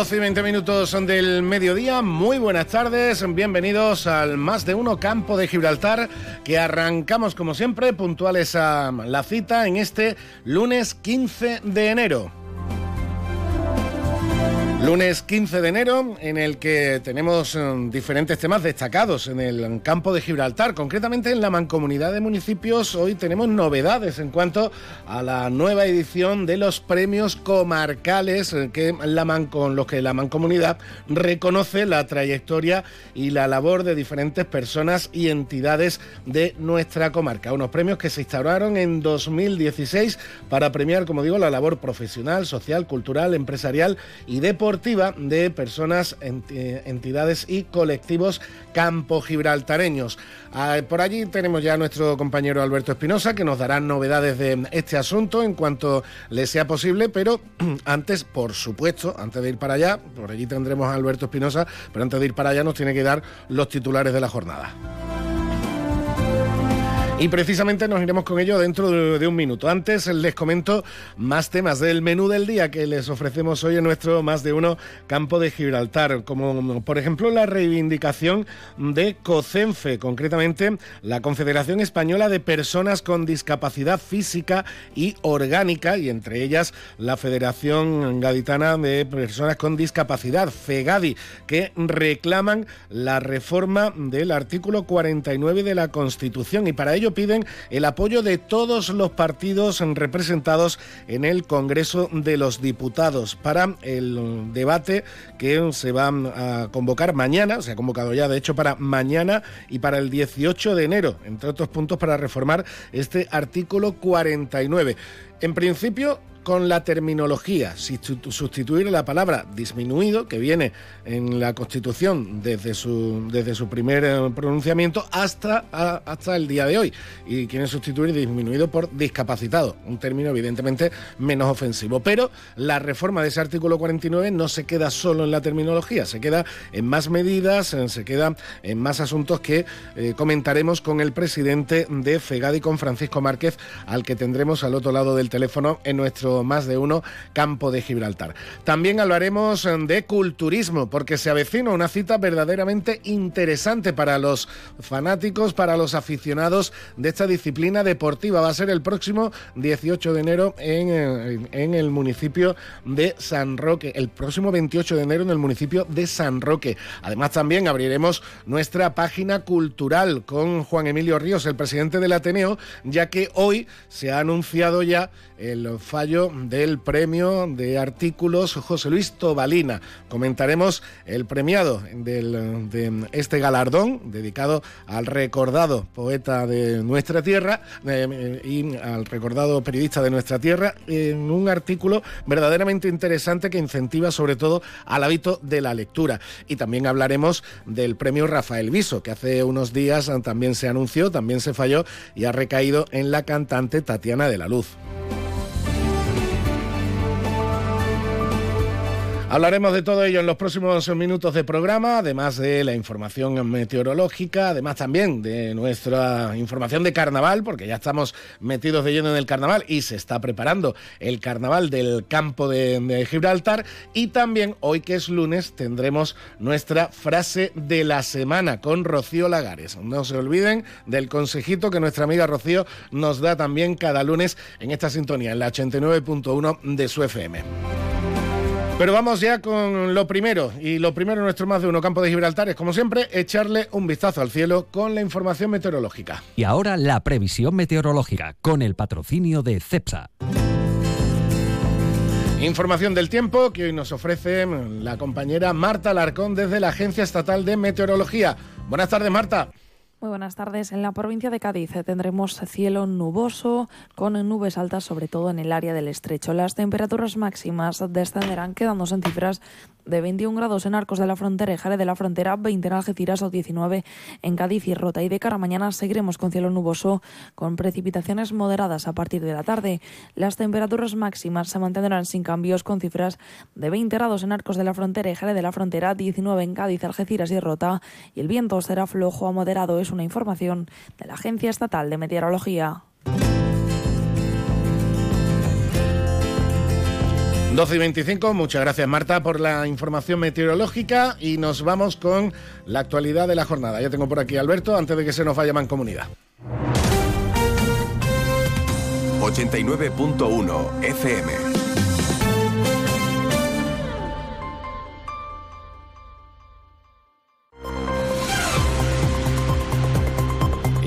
12 y 20 minutos del mediodía, muy buenas tardes, bienvenidos al Más de Uno Campo de Gibraltar, que arrancamos como siempre puntuales a la cita en este lunes 15 de enero. Lunes 15 de enero, en el que tenemos um, diferentes temas destacados en el campo de Gibraltar. Concretamente en la mancomunidad de municipios, hoy tenemos novedades en cuanto a la nueva edición de los premios comarcales eh, que la con los que la mancomunidad reconoce la trayectoria y la labor de diferentes personas y entidades de nuestra comarca. Unos premios que se instauraron en 2016 para premiar, como digo, la labor profesional, social, cultural, empresarial y deportiva de personas, entidades y colectivos campo gibraltareños. Ah, por allí tenemos ya a nuestro compañero Alberto Espinosa que nos dará novedades de este asunto en cuanto le sea posible, pero antes, por supuesto, antes de ir para allá, por allí tendremos a Alberto Espinosa, pero antes de ir para allá nos tiene que dar los titulares de la jornada. Y precisamente nos iremos con ello dentro de, un minuto. Antes les comento más temas del menú del día que les ofrecemos hoy en nuestro más de uno campo de Gibraltar, como por ejemplo la reivindicación de COCENFE, concretamente la Confederación Española de Personas con Discapacidad Física y Orgánica, y entre ellas la Federación Gaditana de Personas con Discapacidad, FEGADI, que reclaman la reforma del artículo 49 de la Constitución. Y para ello piden el apoyo de todos los partidos representados en el Congreso de los Diputados para el debate que se va a convocar mañana, se ha convocado ya de hecho para mañana y para el 18 de enero, entre otros puntos para reformar este artículo 49. En principio, con la terminología, sustituir la palabra disminuido, que viene en la Constitución desde su, desde su primer eh, pronunciamiento hasta, hasta el día de hoy. Y quieren sustituir disminuido por discapacitado, un término evidentemente menos ofensivo. Pero la reforma de ese artículo 49 no se queda solo en la terminología, se queda en más medidas, se queda en más asuntos que eh, comentaremos con el presidente de FEGADI, con Francisco Márquez, al que tendremos al otro lado del teléfono en nuestro más de uno campo de Gibraltar. También hablaremos eh, de culturismo, porque se avecina una cita verdaderamente interesante para los fanáticos, para los aficionados de esta disciplina deportiva. Va a ser el próximo 18 de enero en, eh, en el municipio de San Roque, el próximo 28 de enero en el municipio de San Roque. Además también abriremos nuestra página cultural con Juan Emilio Ríos, el presidente del Ateneo, ya que hoy se ha anunciado ya el fallo del premio de artículos José Luis Tobalina. Comentaremos el premiado de este galardón dedicado al recordado poeta de nuestra tierra y al recordado periodista de nuestra tierra en un artículo verdaderamente interesante que incentiva sobre todo al hábito de la lectura. Y también hablaremos del premio Rafael Viso, que hace unos días también se anunció, también se falló y ha recaído en la cantante Tatiana de la Luz. Hablaremos de todo ello en los próximos minutos de programa, además de la información meteorológica, además también de nuestra información de carnaval, porque ya estamos metidos de lleno en el carnaval y se está preparando el carnaval del campo de, Gibraltar. Y también hoy que es lunes tendremos nuestra frase de la semana con Rocío Lagares. No se olviden del consejito que nuestra amiga Rocío nos da también cada lunes en esta sintonía, en la 89.1 de su FM. Pero vamos ya con lo primero, y lo primero en nuestro más de uno campo de Gibraltar es, como siempre, echarle un vistazo al cielo con la información meteorológica. Y ahora la previsión meteorológica, con el patrocinio de CEPSA. Información del tiempo que hoy nos ofrece la compañera Marta Larcón desde la Agencia Estatal de Meteorología. Buenas tardes, Marta. Muy buenas tardes. En la provincia de Cádiz tendremos cielo nuboso con nubes altas, sobre todo en el área del estrecho. Las temperaturas máximas descenderán quedándose en cifras de 21 grados en Arcos de la Frontera y Jare de la Frontera, 20 en Algeciras o 19 en Cádiz y Rota. Y de cara a mañana seguiremos con cielo nuboso, con precipitaciones moderadas a partir de la tarde. Las temperaturas máximas se mantendrán sin cambios, con cifras de 20 grados en Arcos de la Frontera y Jare de la Frontera, 19 en Cádiz, Algeciras y Rota. Y el viento será flojo a moderado, es una información de la Agencia Estatal de Meteorología. 12 y 25, muchas gracias Marta por la información meteorológica y nos vamos con la actualidad de la jornada. Ya tengo por aquí a Alberto antes de que se nos vaya comunidad. 89.1 FM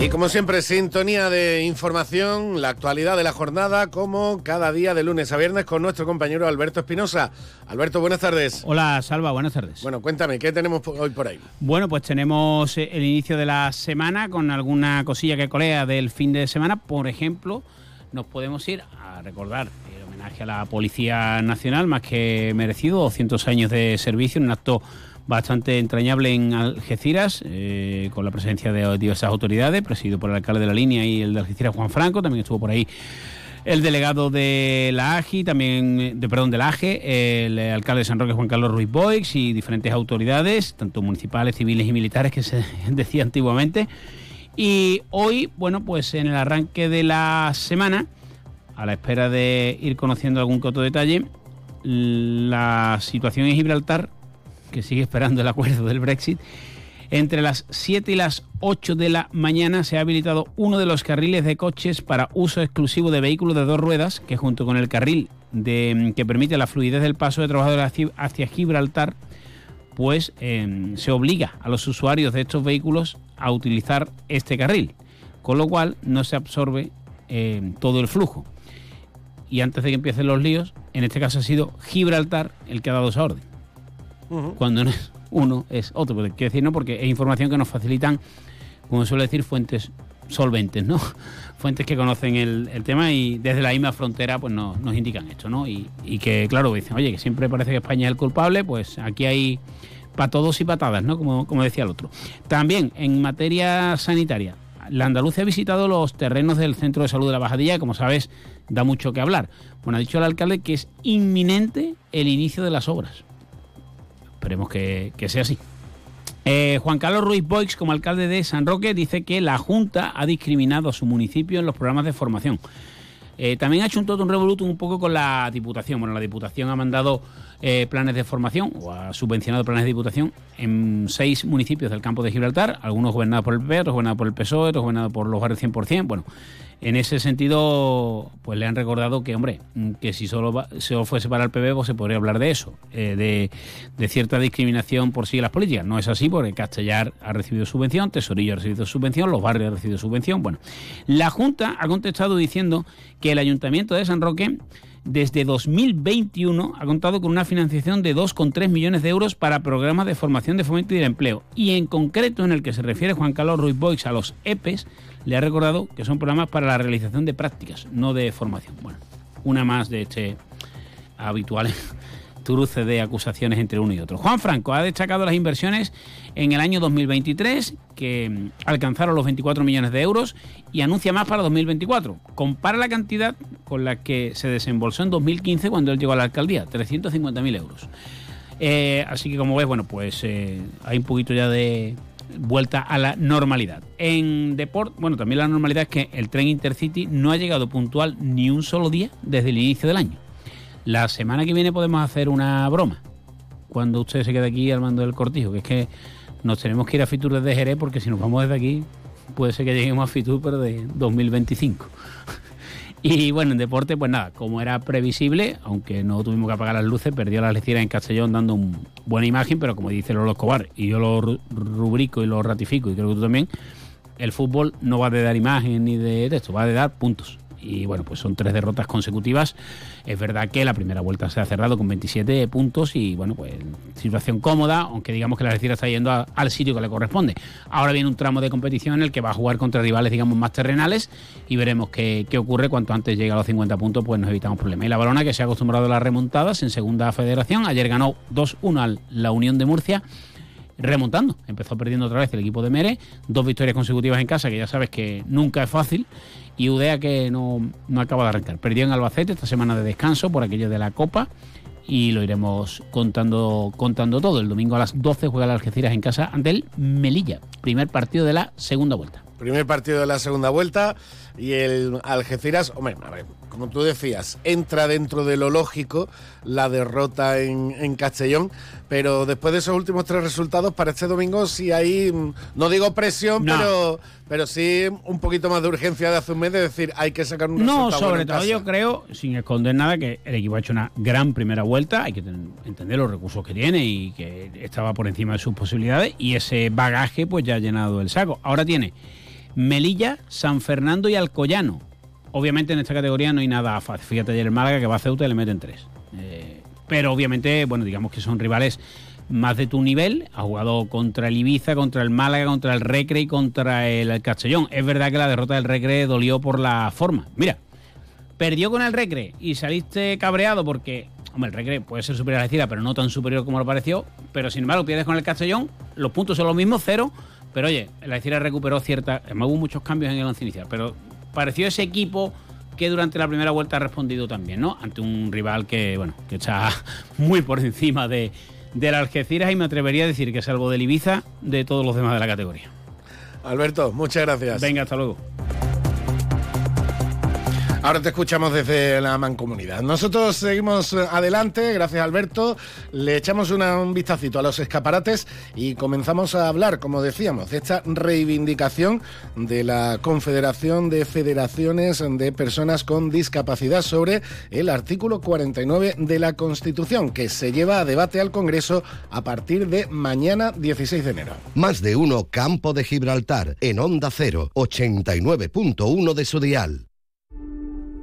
Y como siempre, sintonía de información, la actualidad de la jornada, como cada día de lunes a viernes con nuestro compañero Alberto Espinosa. Alberto, buenas tardes. Hola, Salva, buenas tardes. Bueno, cuéntame, ¿qué tenemos hoy por ahí? Bueno, pues tenemos eh, el inicio de la semana con alguna cosilla que colea del fin de semana. Por ejemplo, nos podemos ir a recordar el homenaje a la Policía Nacional, más que merecido, 200 años de servicio, un acto bastante entrañable en Algeciras, eh, con la presencia de diversas autoridades, presidido por el alcalde de la línea y el de Algeciras, Juan Franco, también estuvo por ahí el delegado de la AGI, también, de, perdón, de la AGE, el alcalde de San Roque, Juan Carlos Ruiz Boix, y diferentes autoridades, tanto municipales, civiles y militares, que se decía antiguamente. Y hoy, bueno, pues en el arranque de la semana, a la espera de ir conociendo algún coto detalle, la situación en Gibraltar que sigue esperando el acuerdo del Brexit, entre las 7 y las 8 de la mañana se ha habilitado uno de los carriles de coches para uso exclusivo de vehículos de dos ruedas, que junto con el carril que permite la fluidez del paso de trabajadores hacia Gibraltar, pues em, se obliga a los usuarios de estos vehículos a utilizar este carril, con lo cual no se absorbe em, todo el flujo. Y antes de que empiecen los líos, en este caso ha sido Gibraltar el que ha dado esa orden cuando no es uno, es otro. Pero quiero decir, no, porque es información que nos facilitan, como suele decir, fuentes solventes, ¿no? Fuentes que conocen el, tema y desde la misma frontera pues nos, indican esto, ¿no? Y, que, claro, dicen, oye, que siempre parece que España es el culpable, pues aquí hay para todos y patadas, ¿no? Como, como decía el otro. También, en materia sanitaria, la Andalucía ha visitado los terrenos del Centro de Salud de la Bajadilla, que como sabes, da mucho que hablar. Bueno, ha dicho el alcalde que es inminente el inicio de las obras. Esperemos que, sea así. Eh, Juan Carlos Ruiz Boix, como alcalde de San Roque, dice que la Junta ha discriminado a su municipio en los programas de formación. Eh, también ha hecho un todo un revoluto un poco con la Diputación. Bueno, la Diputación ha mandado eh, planes de formación o ha subvencionado planes de Diputación en seis municipios del campo de Gibraltar, algunos gobernados por el PP, otros gobernados por el PSOE, otros gobernados por los barrios 100%. Bueno, en ese sentido, pues le han recordado que, hombre, que si solo, fuese para el PP, pues se podría hablar de eso, eh, de, cierta discriminación por sí las políticas. No es así, porque Castellar ha recibido subvención, Tesorillo ha recibido subvención, los barrios han recibido subvención. Bueno, la Junta ha contestado diciendo que el Ayuntamiento de San Roque desde 2021 ha contado con una financiación de 2,3 millones de euros para programas de formación de fomento y de empleo. Y en concreto, en el que se refiere Juan Carlos Ruiz Boix a los EPES, le ha recordado que son programas para la realización de prácticas, no de formación. Bueno, una más de este habitual truce de acusaciones entre uno y otro. Juan Franco ha destacado las inversiones en el año 2023, que mm, alcanzaron los 24 millones de euros, y anuncia más para 2024. Compara la cantidad con la que se desembolsó en 2015 cuando él llegó a la alcaldía, 350.000 euros. Eh, así que como ves, bueno, pues eh, hay un poquito ya de vuelta a la normalidad. En deporte, bueno, también la normalidad es que el tren Intercity no ha llegado puntual ni un solo día desde el inicio del año. La semana que viene podemos hacer una broma. Cuando usted se quede aquí al mando del cortijo, que es que nos tenemos que ir a Fitur desde Jerez porque si nos vamos desde aquí puede ser que lleguemos a Fitur pero de 2025. y bueno, en deporte pues nada, como era previsible, aunque no tuvimos que apagar las luces, perdió las lecciones en Castellón dando una buena imagen, pero como dice Lolo Escobar, y yo lo rubrico y lo ratifico y creo que tú también, el fútbol no va de dar imagen ni de esto, va de dar puntos y bueno, pues son tres derrotas consecutivas. Es verdad que la primera vuelta se ha cerrado con 27 puntos y bueno, pues situación cómoda, aunque digamos que la Algeciras está yendo al sitio que le corresponde. Ahora viene un tramo de competición en el que va a jugar contra rivales, digamos, más terrenales y veremos qué, qué ocurre. Cuanto antes llega a los 50 puntos, pues nos evitamos problemas. Y la Balona, que se ha acostumbrado a las remontadas en segunda federación, ayer ganó 2-1 a la Unión de Murcia remontando. Empezó perdiendo otra vez el equipo de Mere, dos victorias consecutivas en casa, que ya sabes que nunca es fácil, y Udea que no, no acaba de arrancar. Perdió en Albacete esta semana de descanso por aquello de la Copa y lo iremos contando, contando todo. El domingo a las 12 juega el Algeciras en casa ante el Melilla, primer partido de la segunda vuelta. Primer partido de la segunda vuelta y el Algeciras, hombre, a ver, como tú decías, entra dentro de lo lógico la derrota en, Castellón, pero después de esos últimos tres resultados para este domingo sí hay, mm, no digo presión, pero, pero sí un poquito más de urgencia de hace un mes de decir hay que sacar un No, sobre todo yo creo, sin esconder nada, que el equipo ha hecho una gran primera vuelta, hay que entender los recursos que tiene y que estaba por encima de sus posibilidades y ese bagaje pues ya ha llenado el saco. Ahora tiene Melilla, San Fernando y Alcoyano. Obviamente en esta categoría no hay nada fácil. Fíjate ayer el Málaga que va a Ceuta y le meten tres. Eh, pero obviamente, bueno, digamos que son rivales más de tu nivel. Ha jugado contra el Ibiza, contra el Málaga, contra el Recre y contra el Castellón. Es verdad que la derrota del Recre dolió por la forma. Mira, perdió con el Recre y saliste cabreado porque, hombre, el Recre puede ser superior a la Cira, pero no tan superior como lo pareció. Pero sin embargo, pierdes con el Castellón, los puntos son los mismos, cero pero oye, la Algeciras recuperó cierta. Hubo muchos cambios en el once inicial, pero pareció ese equipo que durante la primera vuelta ha respondido también, ¿no? Ante un rival que, bueno, que está muy por encima de, de la Algeciras y me atrevería a decir que salvo del Ibiza, de todos los demás de la categoría. Alberto, muchas gracias. Venga, hasta luego. Ahora te escuchamos desde la mancomunidad. Nosotros seguimos adelante, gracias Alberto. Le echamos un vistacito a los escaparates y comenzamos a hablar, como decíamos, de esta reivindicación de la Confederación de Federaciones de Personas con Discapacidad sobre el artículo 49 de la Constitución, que se lleva a debate al Congreso a partir de mañana 16 de enero. Más de uno Campo de Gibraltar en Onda 0, 89.1 de su dial.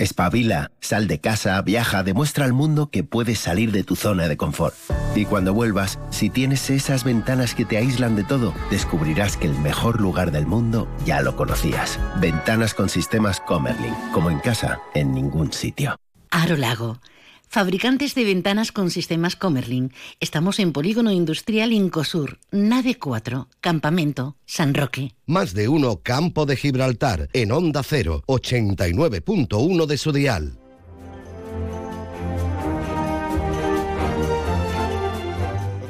Espabila, sal de casa, viaja, demuestra al mundo que puedes salir de tu zona de confort. Y cuando vuelvas, si tienes esas ventanas que te aíslan de todo, descubrirás que el mejor lugar del mundo ya lo conocías. Ventanas con sistemas Comerlin, como en casa, en ningún sitio. Aro Lago Fabricantes de ventanas con sistemas Comerlin. Estamos en Polígono Industrial Incosur, Nave 4, Campamento, San Roque. Más de uno Campo de Gibraltar, en Onda 0, 89.1 de su dial.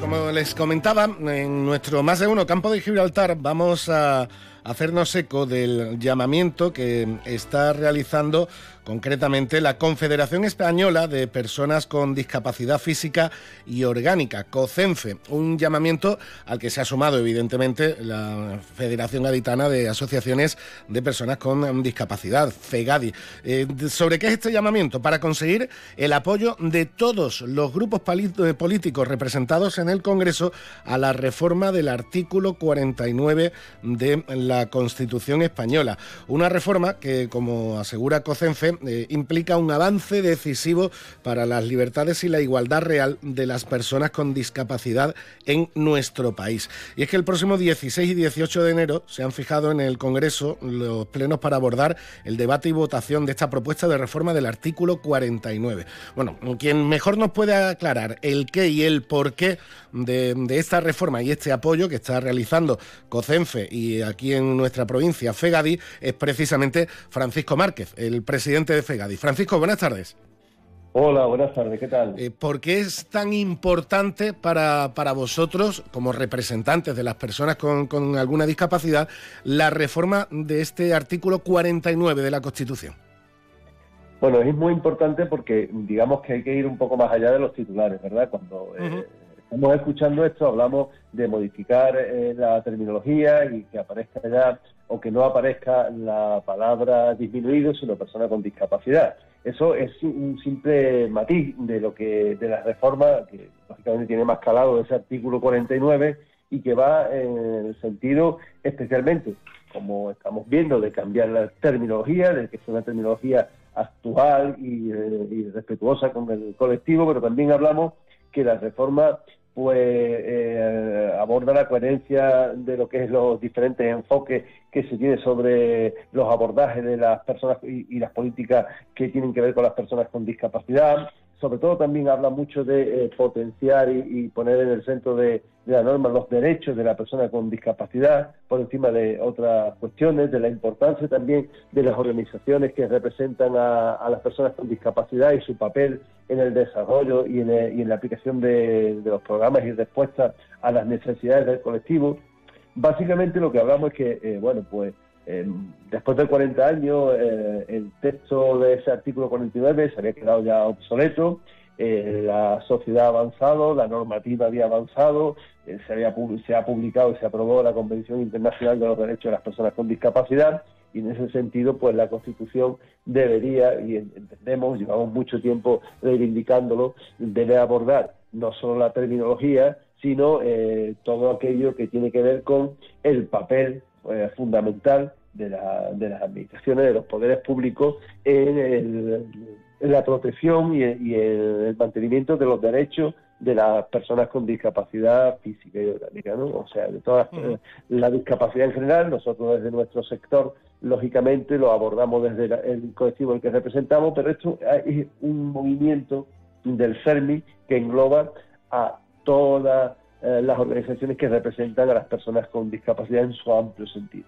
Como les comentaba, en nuestro Más de uno Campo de Gibraltar vamos a hacernos eco del llamamiento que está realizando concretamente la Confederación Española de Personas con Discapacidad Física y Orgánica, COCENFE, un llamamiento al que se ha sumado evidentemente la Federación Gaditana de Asociaciones de Personas con Discapacidad, FEGADI. Eh, ¿Sobre qué es este llamamiento? Para conseguir el apoyo de todos los grupos eh, políticos representados en el Congreso a la reforma del artículo 49 de la Constitución Española. Una reforma que, como asegura COCENFE, eh, implica un avance decisivo para las libertades y la igualdad real de las personas con discapacidad en nuestro país. Y es que el próximo 16 y 18 de enero se han fijado en el Congreso los plenos para abordar el debate y votación de esta propuesta de reforma del artículo 49. Bueno, quien mejor nos puede aclarar el qué y el por qué de, de esta reforma y este apoyo que está realizando COCENFE y aquí en nuestra provincia FEGADI es precisamente Francisco Márquez, el presidente de FEGADI. Francisco, buenas tardes. Hola, buenas tardes, ¿qué tal? Eh, ¿Por qué es tan importante para, para, vosotros, como representantes de las personas con, con, alguna discapacidad, la reforma de este artículo 49 de la Constitución? Bueno, es muy importante porque digamos que hay que ir un poco más allá de los titulares, ¿verdad? Cuando eh, estamos escuchando esto, hablamos de modificar eh, la terminología y que aparezca ya o que no aparezca la palabra disminuido, sino persona con discapacidad. Eso es un simple matiz de lo que de la reforma que lógicamente tiene más calado ese artículo 49 y que va en el sentido especialmente, como estamos viendo, de cambiar la terminología, de que sea una terminología actual eh, y, respetuosa con el colectivo, pero también hablamos que la reforma pues eh, aborda la coherencia de lo que es los diferentes enfoques que se tiene sobre los abordajes de las personas y las políticas que tienen que ver con las personas con discapacidad, sobre todo también habla mucho de eh, potenciar y, poner en el centro de, la norma los derechos de la persona con discapacidad por encima de otras cuestiones, de la importancia también de las organizaciones que representan a, las personas con discapacidad y su papel en el desarrollo y en, la aplicación de, los programas y respuestas a las necesidades del colectivo. Básicamente lo que hablamos es que, eh, bueno, pues eh, después de 40 años, eh, el texto de ese artículo 49 se había quedado ya obsoleto, eh, la sociedad ha avanzado, la normativa había avanzado, se, ha publicado y se aprobó la Convención Internacional de los Derechos de las Personas con Discapacidad y en ese sentido, pues la Constitución debería, y entendemos, llevamos mucho tiempo reivindicándolo, debe abordar no solo la terminología, sino todo aquello que tiene que ver con el papel fundamental de, las administraciones, de los poderes públicos en, la protección y, el, mantenimiento de los derechos de las personas con discapacidad física y orgánica, ¿no? O sea, de toda eh, la discapacidad en general, nosotros desde nuestro sector, lógicamente, lo abordamos desde el colectivo el que representamos, pero esto es un movimiento del CERMI que engloba a todas eh, las organizaciones que representan a las personas con discapacidad en su amplio sentido.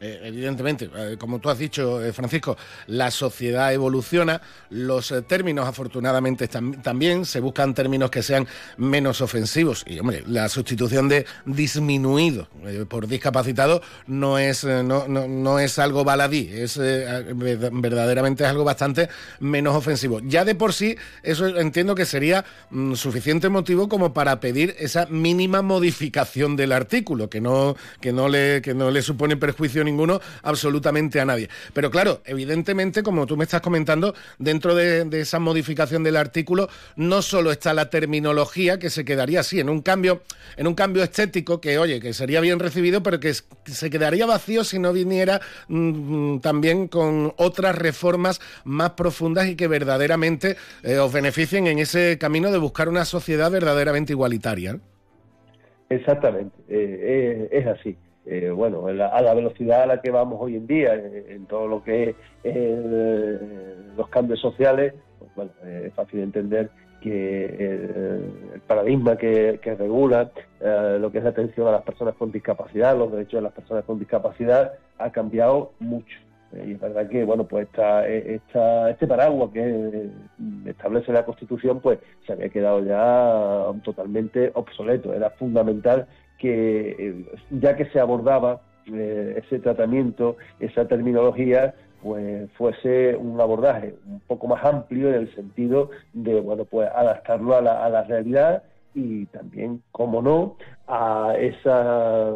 Eh, evidentemente, eh, como tú has dicho, Francisco, la sociedad evoluciona, los términos afortunadamente también, se buscan términos que sean menos ofensivos y, hombre, la sustitución de disminuido por discapacitado no es, no, no, es algo baladí, es verdaderamente es algo bastante menos ofensivo. Ya de por sí, eso entiendo que sería mm, suficiente motivo como para pedir esa mínima modificación del artículo, que no, que no, le, que no le supone perjuicio ninguno absolutamente a nadie. Pero claro, evidentemente, como tú me estás comentando, dentro de, esa modificación del artículo no solo está la terminología, que se quedaría así, en un cambio, en un cambio estético que, oye, que sería bien recibido, pero que, se quedaría vacío si no viniera mm, también con otras reformas más profundas y que verdaderamente eh, os beneficien en ese camino de buscar una sociedad verdaderamente igualitaria. Exactamente, eh, eh, es así. Eh, bueno, a la velocidad a la que vamos hoy en día, en, todo lo que es los cambios sociales, pues, bueno, es fácil entender que el, paradigma que, regula lo que es la atención a las personas con discapacidad, los derechos de las personas con discapacidad, ha cambiado mucho. y es verdad que, bueno, pues esta, esta, este paraguas que establece la Constitución, pues se había quedado ya totalmente obsoleto. Era fundamental que, eh, ya que se abordaba eh, ese tratamiento, esa terminología, pues fuese un abordaje un poco más amplio en el sentido de, bueno, pues adaptarlo a la, a la realidad y también, como no, a esa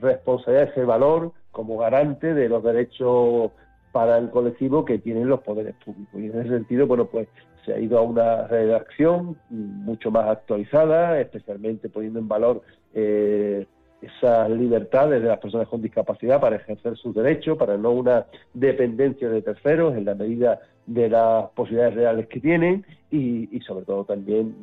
responsabilidad, ese valor como garante de los derechos para el colectivo que tienen los poderes públicos. Y en ese sentido, bueno, pues se ha ido a una redacción mucho más actualizada, especialmente poniendo en valor eh, esas libertades de las personas con discapacidad para ejercer sus derechos, para no una dependencia de terceros en la medida de las posibilidades reales que tienen y, y sobre todo también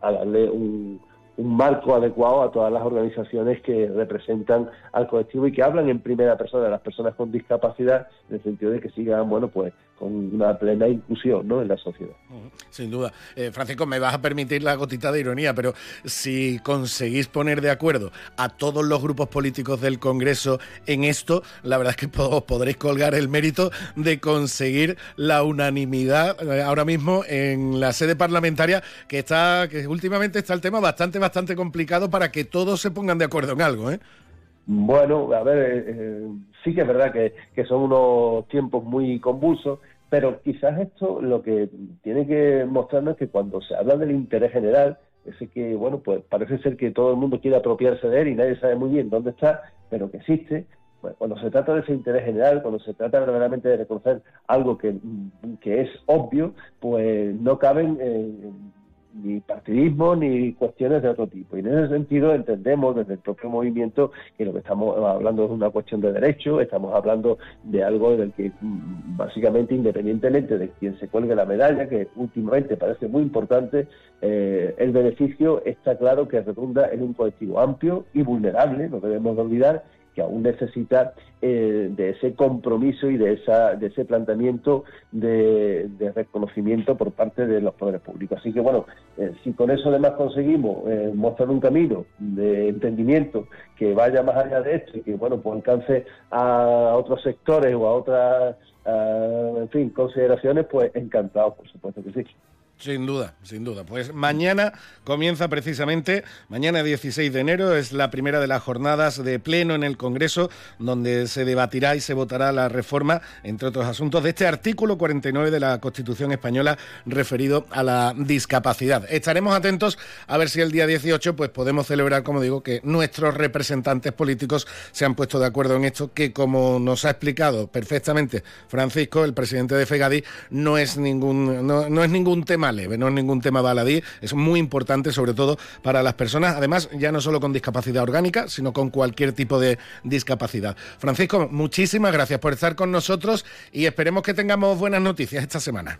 a darle un, un marco adecuado a todas las organizaciones que representan al colectivo y que hablan en primera persona de las personas con discapacidad, en el sentido de que sigan, bueno, pues con una plena inclusión ¿no? en la sociedad. Sin duda. Eh, Francisco, me vas a permitir la gotita de ironía, pero si conseguís poner de acuerdo a todos los grupos políticos del Congreso en esto, la verdad es que os podréis colgar el mérito de conseguir la unanimidad eh, ahora mismo en la sede parlamentaria, que está, que últimamente está el tema bastante, bastante complicado para que todos se pongan de acuerdo en algo, ¿eh? Bueno, a ver, eh, sí que es verdad que, son unos tiempos muy convulsos, Pero quizás esto lo que tiene que mostrarnos es que cuando se habla del interés general, ese que, bueno, pues parece ser que todo el mundo quiere apropiarse de él y nadie sabe muy bien dónde está, pero que existe, pues cuando se trata de ese interés general, cuando se trata verdaderamente de reconocer algo que, que es obvio, pues no caben eh, ni partidismo ni cuestiones de otro tipo. Y en ese sentido entendemos desde el propio movimiento que lo que estamos hablando es una cuestión de derecho, estamos hablando de algo del que mm, básicamente independientemente de quien se cuelgue la medalla, que últimamente parece muy importante, eh, el beneficio está claro que redunda en un colectivo amplio y vulnerable, no debemos de olvidar, que aún necesita eh, de ese compromiso y de, esa, de ese planteamiento de, reconocimiento por parte de los poderes públicos. Así que bueno, eh, si con eso además conseguimos eh, mostrar un camino de entendimiento que vaya más allá de esto y que bueno, pues alcance a otros sectores o a otras, en fin, consideraciones, pues encantado, por supuesto que sí. Sin duda, sin duda. Pues mañana comienza precisamente, mañana 16 de enero es la primera de las jornadas de pleno en el Congreso donde se debatirá y se votará la reforma, entre otros asuntos, de este artículo 49 de la Constitución española referido a la discapacidad. Estaremos atentos a ver si el día 18 pues podemos celebrar, como digo, que nuestros representantes políticos se han puesto de acuerdo en esto, que como nos ha explicado perfectamente Francisco, el presidente de FEGADI, no es ningún, no es ningún tema no es ningún tema baladí, es muy importante sobre todo para las personas, además ya no solo con discapacidad orgánica, sino con cualquier tipo de discapacidad. Francisco, muchísimas gracias por estar con nosotros y esperemos que tengamos buenas noticias esta semana.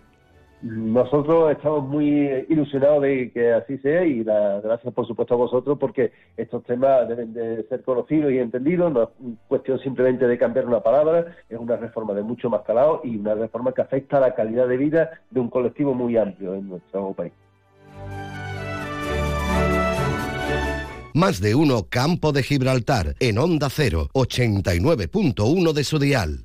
Nosotros estamos muy ilusionados de que así sea y la, gracias por supuesto a vosotros porque estos temas deben de ser conocidos y entendidos, no es cuestión simplemente de cambiar una palabra, es una reforma de mucho más calado y una reforma que afecta a la calidad de vida de un colectivo muy amplio en nuestro país. Más de uno Campo de Gibraltar en Onda 0, 89.1 de su dial.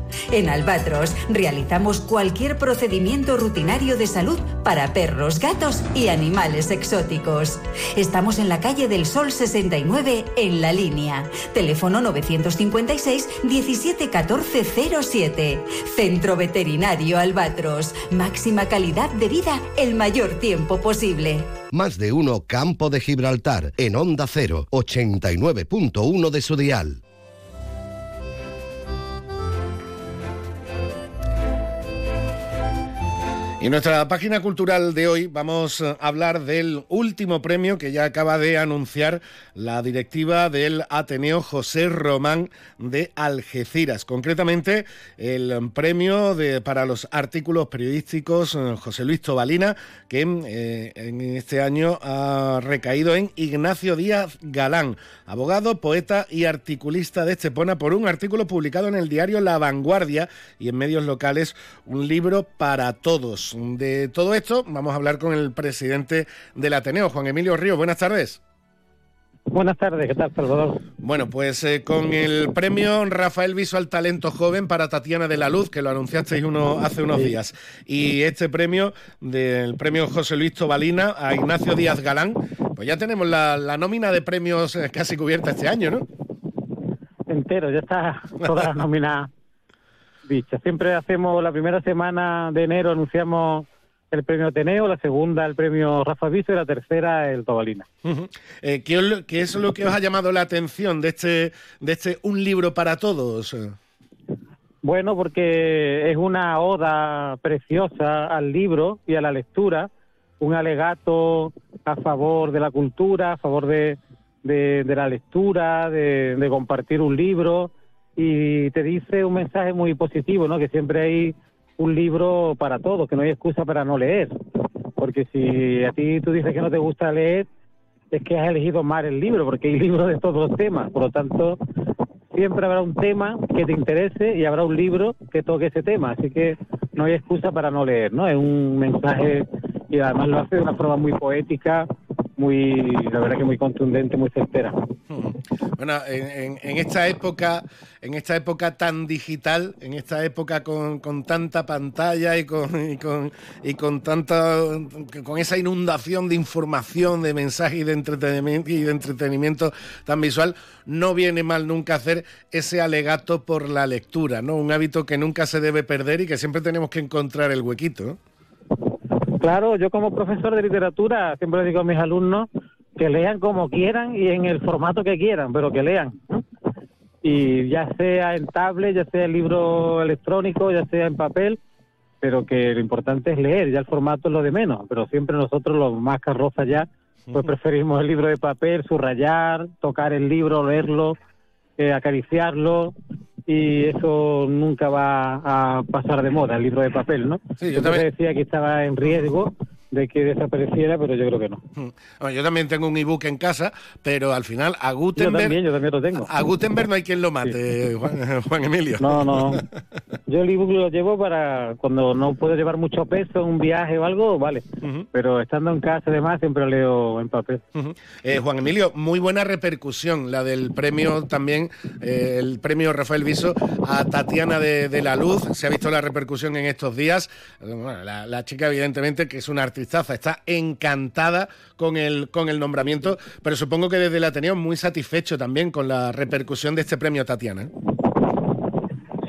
En Albatros realizamos cualquier procedimiento rutinario de salud para perros, gatos y animales exóticos. Estamos en la calle del Sol 69 en la línea. Teléfono 956 171407 Centro Veterinario Albatros. Máxima calidad de vida el mayor tiempo posible. Más de uno Campo de Gibraltar en Onda 0, 89.1 de su dial. Y en nuestra página cultural de hoy vamos a hablar del último premio que ya acaba de anunciar la directiva del Ateneo José Román de Algeciras. Concretamente, el premio de, para los artículos periodísticos eh, José Luis Tobalina, que eh, en este año ha recaído en Ignacio Díaz Galán, abogado, poeta y articulista de Estepona, por un artículo publicado en el diario La Vanguardia y en medios locales, un libro para todos. De todo esto vamos a hablar con el presidente del Ateneo, Juan Emilio Río. Buenas tardes. Buenas tardes, ¿qué tal, Salvador? Bueno, pues eh, con el premio Rafael Visual Talento Joven para Tatiana de la Luz, que lo anunciasteis uno, hace unos días, y este premio del premio José Luis Tobalina a Ignacio Díaz Galán, pues ya tenemos la, la nómina de premios eh, casi cubierta este año, ¿no? Entero, ya está toda la nómina Siempre hacemos la primera semana de enero anunciamos el premio Ateneo, la segunda el premio Rafa Viso y la tercera el Tobalina. Eh, ¿qué, es lo que os ha llamado la atención de este, de este Un libro para todos? Bueno, porque es una oda preciosa al libro y a la lectura, un alegato a favor de la cultura, a favor de, de, la lectura, de, de compartir un libro y te dice un mensaje muy positivo, ¿no? Que siempre hay un libro para todos, que no hay excusa para no leer. Porque si a ti tú dices que no te gusta leer, es que has elegido mal el libro, porque hay libros de todos los temas. Por lo tanto, siempre habrá un tema que te interese y habrá un libro que toque ese tema. Así que no hay excusa para no leer, ¿no? Es un mensaje y además lo hace de una forma muy poética, muy, la verdad que muy contundente, muy certera. Bueno, en, esta época, en esta época tan digital, en esta época con, con tanta pantalla y con, y con, y con tanta, con esa inundación de información, de mensajes y de entretenimiento y de entretenimiento tan visual, no viene mal nunca hacer ese alegato por la lectura, ¿no? Un hábito que nunca se debe perder y que siempre tenemos que encontrar el huequito. Claro, yo como profesor de literatura siempre le digo a mis alumnos que lean como quieran y en el formato que quieran, pero que lean. Y ya sea en tablet, ya sea en libro electrónico, ya sea en papel, pero que lo importante es leer, ya el formato es lo de menos, pero siempre nosotros los más carrozas ya, pues preferimos el libro de papel, subrayar, tocar el libro, leerlo, eh, acariciarlo, y eso nunca va a pasar de moda, el libro de papel, ¿no? Sí, yo también decía que estaba en riesgo de que desapareciera, pero yo creo que no. Mm. yo también tengo un ebook en casa, pero al final a Gutenberg. Yo también, yo también lo tengo. A Gutenberg no hay quien lo mate, Juan, Emilio. No, no. Yo el ebook lo llevo para cuando no puedo llevar mucho peso, un viaje o algo, vale. Pero estando en casa, además, siempre leo en papel. Eh, Juan Emilio, muy buena repercusión la del premio también, eh, el premio Rafael Viso a Tatiana de, la Luz. Se ha visto la repercusión en estos días. la, la chica, evidentemente, que es una artista está encantada con el, con el nombramiento, pero supongo que desde el Ateneo muy satisfecho también con la repercusión de este premio Tatiana.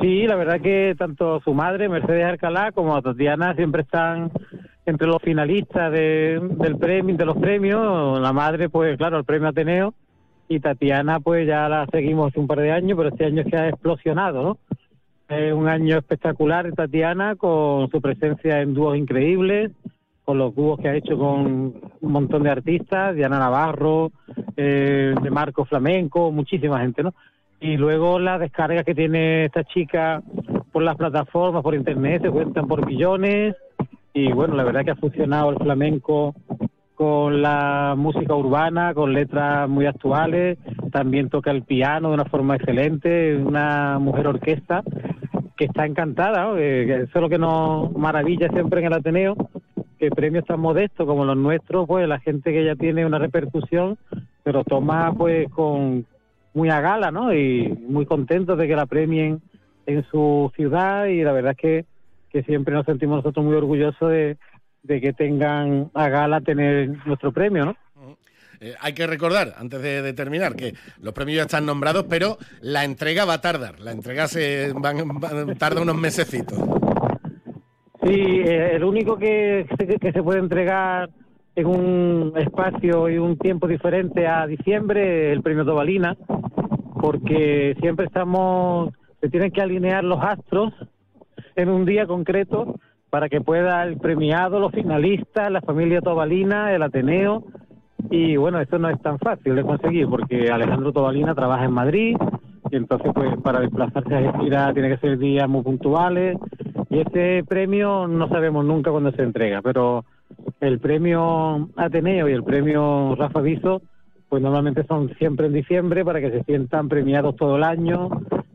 Sí, la verdad que tanto su madre, Mercedes Alcalá, como Tatiana siempre están entre los finalistas del premio, de los premios. La madre, pues claro, el premio Ateneo, y Tatiana, pues ya la seguimos un par de años, pero este año se ha explosionado, ¿no? Es un año espectacular de Tatiana, con su presencia en dúos increíbles, con los dúos que ha hecho con un montón de artistas, Diana Navarro, eh, de Marco Flamenco, muchísima gente, ¿no? Y luego las descargas que tiene esta chica por las plataformas, por internet, se cuentan por millones. Y bueno, la verdad que ha funcionado el flamenco con la música urbana, con letras muy actuales. También toca el piano de una forma excelente, una mujer orquesta que está encantada, eso es lo que nos maravilla siempre en el Ateneo, que premios tan modestos como los nuestros, pues la gente que ya tiene una repercusión, pero toma pues con muy a gala, ¿no? Y muy contentos de que la premien en su ciudad y la verdad es que, que siempre nos sentimos nosotros muy orgullosos de, que tengan a gala tener nuestro premio, ¿no? Eh, hay que recordar, antes de, terminar, que los premios ya están nombrados, pero la entrega va a tardar. La entrega se tarda unos mesecitos. Sí, eh, el único que se, que se puede entregar en un espacio y un tiempo diferente a diciembre el premio Tobalina, porque siempre estamos, se tienen que alinear los astros en un día concreto para que pueda el premiado, los finalistas, la familia Tobalina, el Ateneo. Y bueno, esto no es tan fácil de conseguir porque Alejandro Tobalina trabaja en Madrid y entonces pues para desplazarse a gira tiene que ser días muy puntuales y este premio no sabemos nunca cuándo se entrega, pero el premio Ateneo y el premio Rafa Viso, pues normalmente son siempre en diciembre para que se sientan premiados todo el año,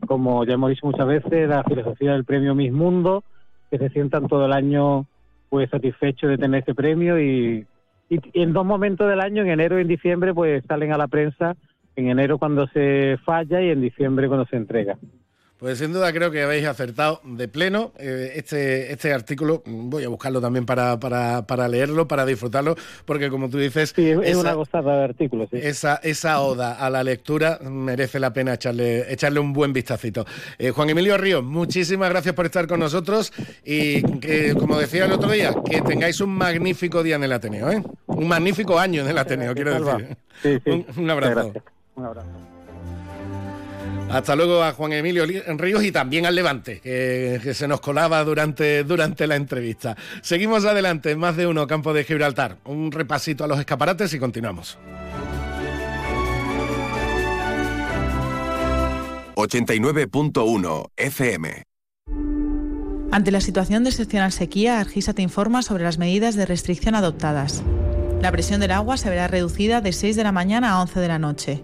como ya hemos dicho muchas veces, la filosofía del premio Miss Mundo, que se sientan todo el año pues satisfechos de tener este premio y, y, y en dos momentos del año, en enero y en diciembre, pues salen a la prensa, en enero cuando se falla y en diciembre cuando se entrega. Pues sin duda creo que habéis acertado de pleno eh, este, este artículo. Voy a buscarlo también para, para, para, leerlo, para disfrutarlo, porque como tú dices... Sí, es una gozada de artículos. Esa, esa oda a la lectura merece la pena echarle, echarle un buen vistacito. Eh, Juan Emilio Ríos, muchísimas gracias por estar con nosotros y que, como decía el otro día, que tengáis un magnífico día en el Ateneo, ¿eh? Un magnífico año en el Ateneo, quiero decir. Sí, sí. un abrazo. Un abrazo. Hasta luego a Juan Emilio Ríos y también al Levante, que, se nos colaba durante, durante la entrevista. Seguimos adelante, más de uno, Campo de Gibraltar. Un repasito a los escaparates y continuamos. 89.1 FM Ante la situación de excepcional sequía, Argisa te informa sobre las medidas de restricción adoptadas. La presión del agua se verá reducida de 6 de la mañana a 11 de la noche.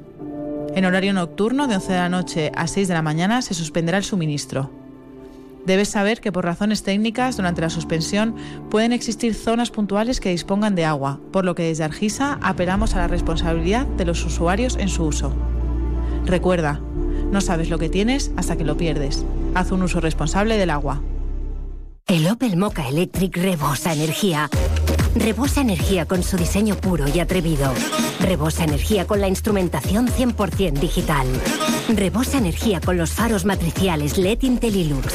En horario nocturno, de 11 de la noche a 6 de la mañana, se suspenderá el suministro. Debes saber que por razones técnicas, durante la suspensión, pueden existir zonas puntuales que dispongan de agua, por lo que desde Argisa apelamos a la responsabilidad de los usuarios en su uso. Recuerda, no sabes lo que tienes hasta que lo pierdes. Haz un uso responsable del agua. El Opel Mocha Electric rebosa energía. Rebosa energía con su diseño puro y atrevido. Rebosa energía con la instrumentación 100% digital. Rebosa energía con los faros matriciales LED Intellilux.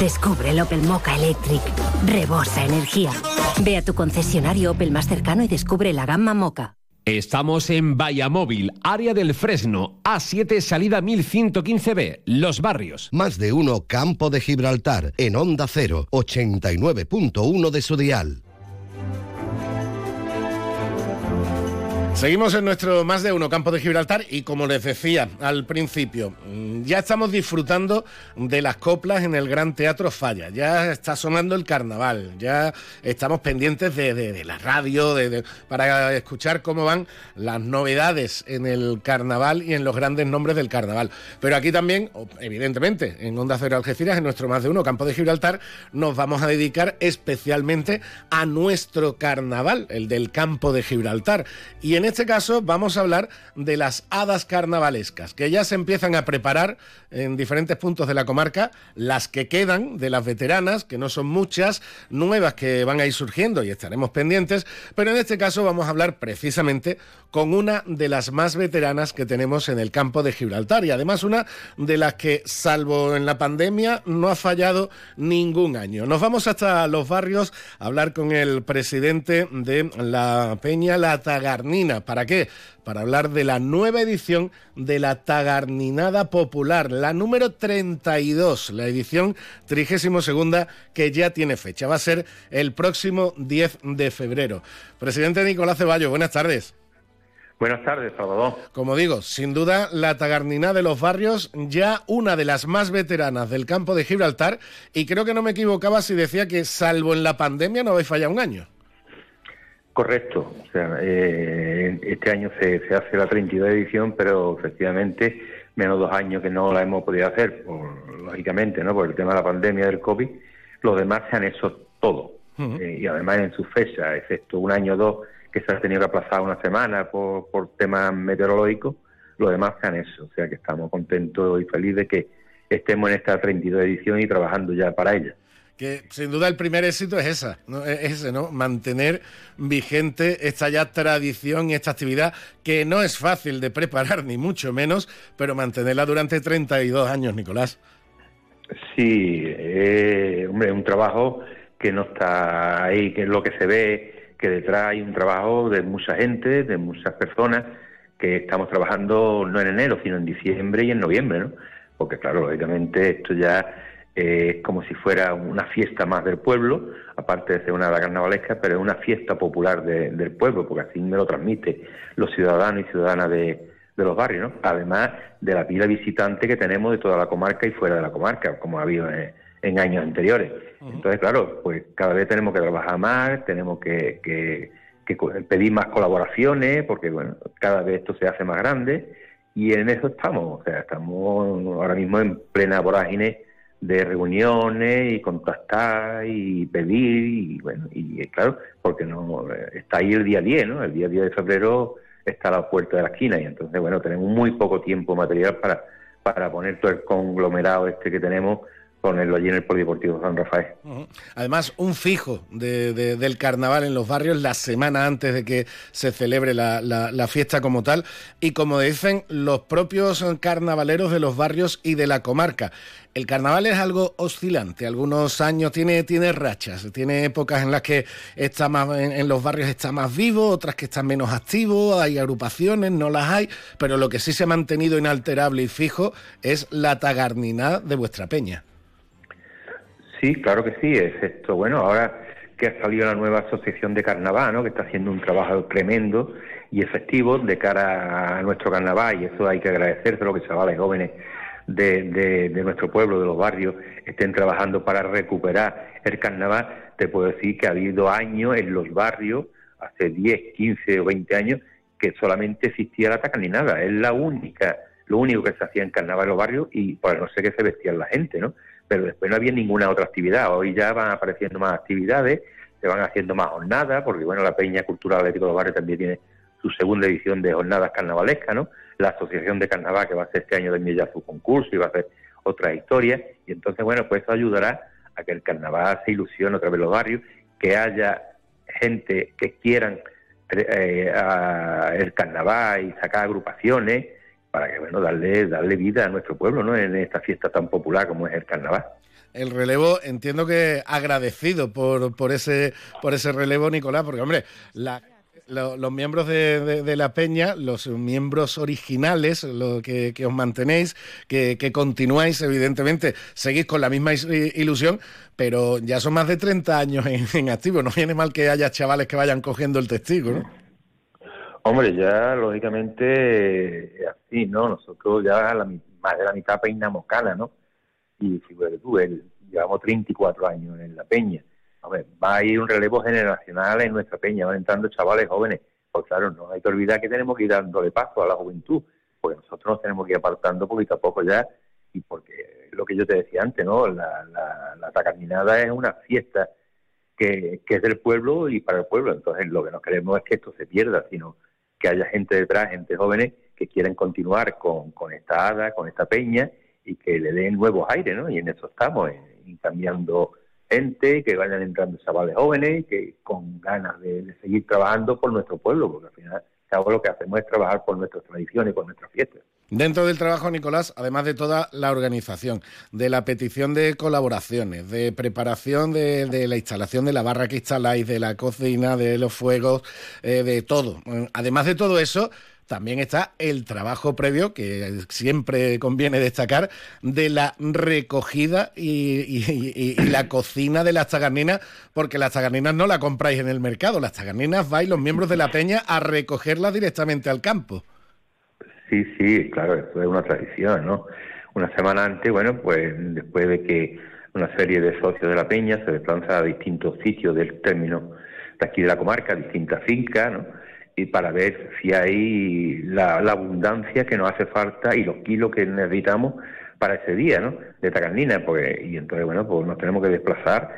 Descubre el Opel Mocha Electric. Rebosa energía. Ve a tu concesionario Opel más cercano y descubre la gama Mocha. Estamos en Vallamóvil, área del Fresno, A7, salida 1115B, Los Barrios. Más de uno, Campo de Gibraltar, en Onda 0, 89.1 de su dial. Seguimos en nuestro más de uno campo de Gibraltar y como les decía al principio, mm, ya estamos disfrutando de las coplas en el Gran Teatro Falla, ya está sonando el carnaval, ya estamos pendientes de, la radio para escuchar cómo van las novedades en el carnaval y en los grandes nombres del carnaval. Pero aquí también, evidentemente, en Onda Cero Algeciras, en nuestro más de uno campo de Gibraltar, nos vamos a dedicar especialmente a nuestro carnaval, el del campo de Gibraltar. Y en en este caso vamos a hablar de las hadas carnavalescas, que ya se empiezan a preparar en diferentes puntos de la comarca, las que quedan de las veteranas, que no son muchas, nuevas que van a ir surgiendo y estaremos pendientes, pero en este caso vamos a hablar precisamente con una de las más veteranas que tenemos en el campo de Gibraltar y además una de las que, salvo en la pandemia, no ha fallado ningún año. Nos vamos hasta los barrios a hablar con el presidente de la Peña La Tagarnina ¿Para qué? Para hablar de la nueva edición de la Tagarninada Popular, la número 32, la edición 32 que ya tiene fecha. Va a ser el próximo 10 de febrero. Presidente Nicolás Ceballos, buenas tardes. Buenas tardes, Salvador. Como digo, sin duda la Tagarninada de los Barrios, ya una de las más veteranas del campo de Gibraltar, y creo que no me equivocaba si decía que, salvo en la pandemia, no habéis fallado un año. Correcto. O sea, eh, este año se, hace la 32 edición, pero efectivamente menos dos años que no la hemos podido hacer, lógicamente, ¿no? Por el tema de la pandemia del COVID. Los demás se han hecho todo. Eh, y además en su fecha, excepto un año o dos que se ha tenido que aplazar una semana por, por temas meteorológicos, los demás se han hecho. O sea que estamos contentos y felices de que estemos en esta 32 edición y trabajando ya para ella que sin duda el primer éxito es esa, ¿no? es ese, ¿no? Mantener vigente esta ya tradición y esta actividad que no es fácil de preparar, ni mucho menos, pero mantenerla durante 32 años, Nicolás. Sí, eh, hombre, un trabajo que no está ahí, que es lo que se ve, que detrás hay un trabajo de mucha gente, de muchas personas, que estamos trabajando no en enero, sino en diciembre y en noviembre, ¿no? Porque claro, lógicamente esto ya es como si fuera una fiesta más del pueblo, aparte de ser una carnavalesca, pero es una fiesta popular del pueblo, porque así me lo transmite los ciudadanos y ciudadanas de, los barrios, ¿no? además de la pila visitante que tenemos de toda la comarca y fuera de la comarca, como ha habido en, años anteriores. Entonces, claro, pues cada vez tenemos que trabajar más, tenemos que, que, que pedir más colaboraciones, porque bueno, cada vez esto se hace más grande y en eso estamos, o sea, estamos ahora mismo en plena vorágine de reuniones y contactar y pedir y bueno, y claro, porque no está ahí el día 10, ¿no? El día 10 de febrero está a la puerta de la esquina y entonces bueno, tenemos muy poco tiempo material para para poner todo el conglomerado este que tenemos ponerlo allí en el Polideportivo San Rafael. Además, un fijo del carnaval en los barrios la semana antes de que se celebre la, fiesta como tal y como dicen los propios carnavaleros de los barrios y de la comarca. El carnaval es algo oscilante, algunos años tiene, tiene rachas, tiene épocas en las que está más, en, los barrios está más vivo, otras que están menos activos, hay agrupaciones, no las hay, pero lo que sí se ha mantenido inalterable y fijo es la tagarnina de vuestra peña. Sí, claro que sí, es esto. Bueno, ahora que ha salido la nueva asociación de carnaval, ¿no? que está haciendo un trabajo tremendo y efectivo de cara a nuestro carnaval, y eso hay que agradecérselo, que chavales jóvenes de, nuestro pueblo, de los barrios, estén trabajando para recuperar el carnaval, te puedo decir que ha habido años en los barrios, hace 10, 15 o 20 años, que solamente existía la tacaninada. Es la única, lo único que se hacía en carnaval en los barrios y pues no sé qué se vestía la gente, ¿no? Pero después no había ninguna otra actividad. Hoy ya van apareciendo más actividades, se van haciendo más jornadas, porque bueno, la Peña Cultural Atlético de los Barrios también tiene su segunda edición de jornadas carnavalescas, ¿no? La Asociación de Carnaval que va a hacer este año también ya su concurso y va a hacer otra historia. Y entonces, bueno, pues eso ayudará a que el carnaval se ilusione otra vez los barrios, que haya gente que quieran eh, el carnaval y sacar agrupaciones para que bueno darle darle vida a nuestro pueblo no en esta fiesta tan popular como es el carnaval el relevo entiendo que agradecido por, por ese por ese relevo Nicolás porque hombre los miembros de, la peña, los miembros originales, lo que, os mantenéis, que, continuáis, evidentemente, seguís con la misma ilusión, pero ya son más de 30 años en, activo. No viene mal que haya chavales que vayan cogiendo el testigo, ¿no? Hombre, ya lógicamente así, ¿no? Nosotros ya la, más de la mitad peinamos cana, ¿no? Y fíjate tú, él, llevamos 34 años en la peña va a ir un relevo generacional en nuestra peña, van entrando chavales jóvenes. Pues claro, no hay que olvidar que tenemos que ir dándole paso a la juventud, porque nosotros nos tenemos que ir apartando poquito a poco ya, y porque lo que yo te decía antes, ¿no? La, la, la es una fiesta que, que es del pueblo y para el pueblo, entonces lo que no queremos es que esto se pierda, sino que haya gente detrás, gente jóvenes, que quieran continuar con, con esta hada, con esta peña, y que le den nuevos aires, ¿no? Y en eso estamos, en cambiando gente, que vayan entrando chavales jóvenes, que con ganas de, seguir trabajando por nuestro pueblo, porque al final lo que hacemos es trabajar por nuestras tradiciones por nuestras fiestas. Dentro del trabajo, Nicolás, además de toda la organización, de la petición de colaboraciones, de preparación de, la instalación de la barra que instaláis, de la cocina, de los fuegos, eh, de todo. Además de todo eso, también está el trabajo previo, que siempre conviene destacar, de la recogida y, la cocina de las tagarninas, porque las tagarninas no la compráis en el mercado, las tagarninas vais los miembros de la peña a recogerlas directamente al campo. Sí, sí, claro, esto es una tradición, ¿no? Una semana antes, bueno, pues después de que una serie de socios de la peña se desplaza a distintos sitios del término de aquí de la comarca, distintas fincas, ¿no? y para ver si hay la, abundancia que nos hace falta y los kilos que necesitamos para ese día, ¿no? De tacarnina, pues, y entonces, bueno, pues nos tenemos que desplazar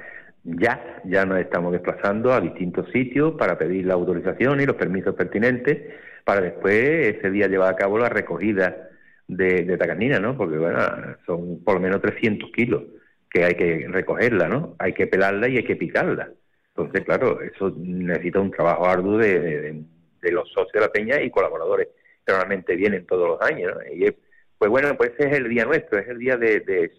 ya, ya nos estamos desplazando a distintos sitios para pedir la autorización y los permisos pertinentes para después ese día llevar a cabo la recogida de, de tacarnina, ¿no? Porque, bueno, son por lo menos 300 kilos que hay que recogerla, ¿no? Hay que pelarla y hay que picarla. Entonces, claro, eso necesita un trabajo arduo de de los socios de la peña y colaboradores que normalmente vienen todos los años. Y pues bueno, pues ese es el día nuestro, es el día de, de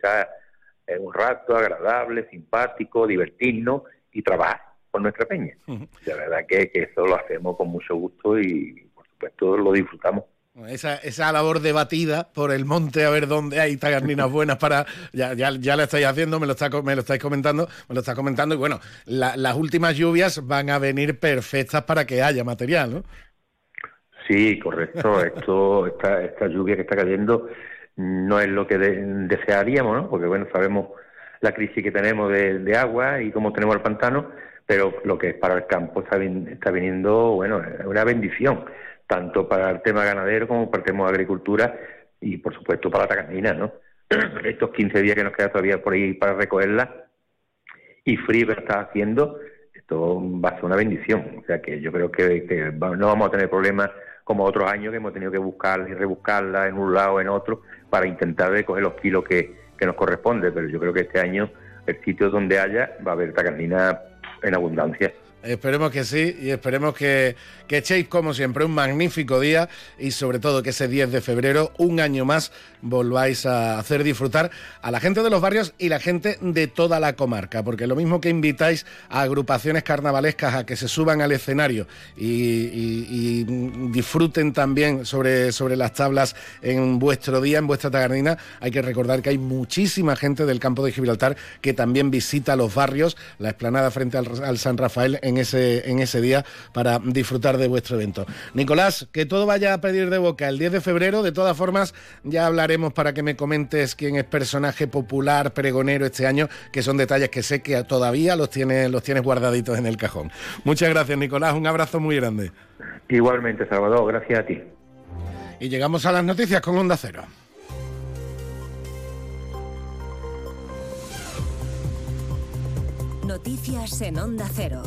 eh, un rato agradable, simpático, divertirnos y trabajar con nuestra peña. La verdad que, que eso lo hacemos con mucho gusto y por supuesto lo disfrutamos. Esa, esa labor debatida por el monte a ver dónde hay tagarninas buenas para. Ya, ya, ya la estáis haciendo, me lo, está, me lo estáis comentando, me lo está comentando. Y bueno, las últimas lluvias van a venir perfectas para que haya material, ¿no? Sí, correcto. Esto, esta, esta lluvia que está cayendo no es lo que desearíamos, ¿no? Porque bueno, sabemos la crisis que tenemos de, agua y cómo tenemos el pantano, pero lo que es para el campo está, está viniendo, bueno, es una bendición tanto para el tema ganadero como para el tema de agricultura y, por supuesto, para la tacanina, ¿no? Estos 15 días que nos queda todavía por ahí para recogerla y que está haciendo, esto va a ser una bendición. O sea que yo creo que, no vamos a tener problemas como otros años que hemos tenido que buscarla y rebuscarla en un lado o en otro para intentar recoger los kilos que, nos corresponde. Pero yo creo que este año el sitio donde haya va a haber tacanina en abundancia. Esperemos que sí y esperemos que, que, echéis como siempre un magnífico día y sobre todo que ese 10 de febrero, un año más, volváis a hacer disfrutar a la gente de los barrios y la gente de toda la comarca, porque lo mismo que invitáis a agrupaciones carnavalescas a que se suban al escenario y, disfruten también sobre, sobre las tablas en vuestro día, en vuestra tagarnina, hay que recordar que hay muchísima gente del campo de Gibraltar que también visita los barrios, la explanada frente al, al San Rafael en ese, en ese día para disfrutar de vuestro evento. Nicolás, que todo vaya a pedir de boca el 10 de febrero. De todas formas, ya hablaremos para que me comentes quién es personaje popular, pregonero este año, que son detalles que sé que todavía los tienes, los tienes guardaditos en el cajón. Muchas gracias, Nicolás. Un abrazo muy grande. Igualmente, Salvador. Gracias a ti. Y llegamos a las noticias con Onda Cero. Noticias en Onda Cero.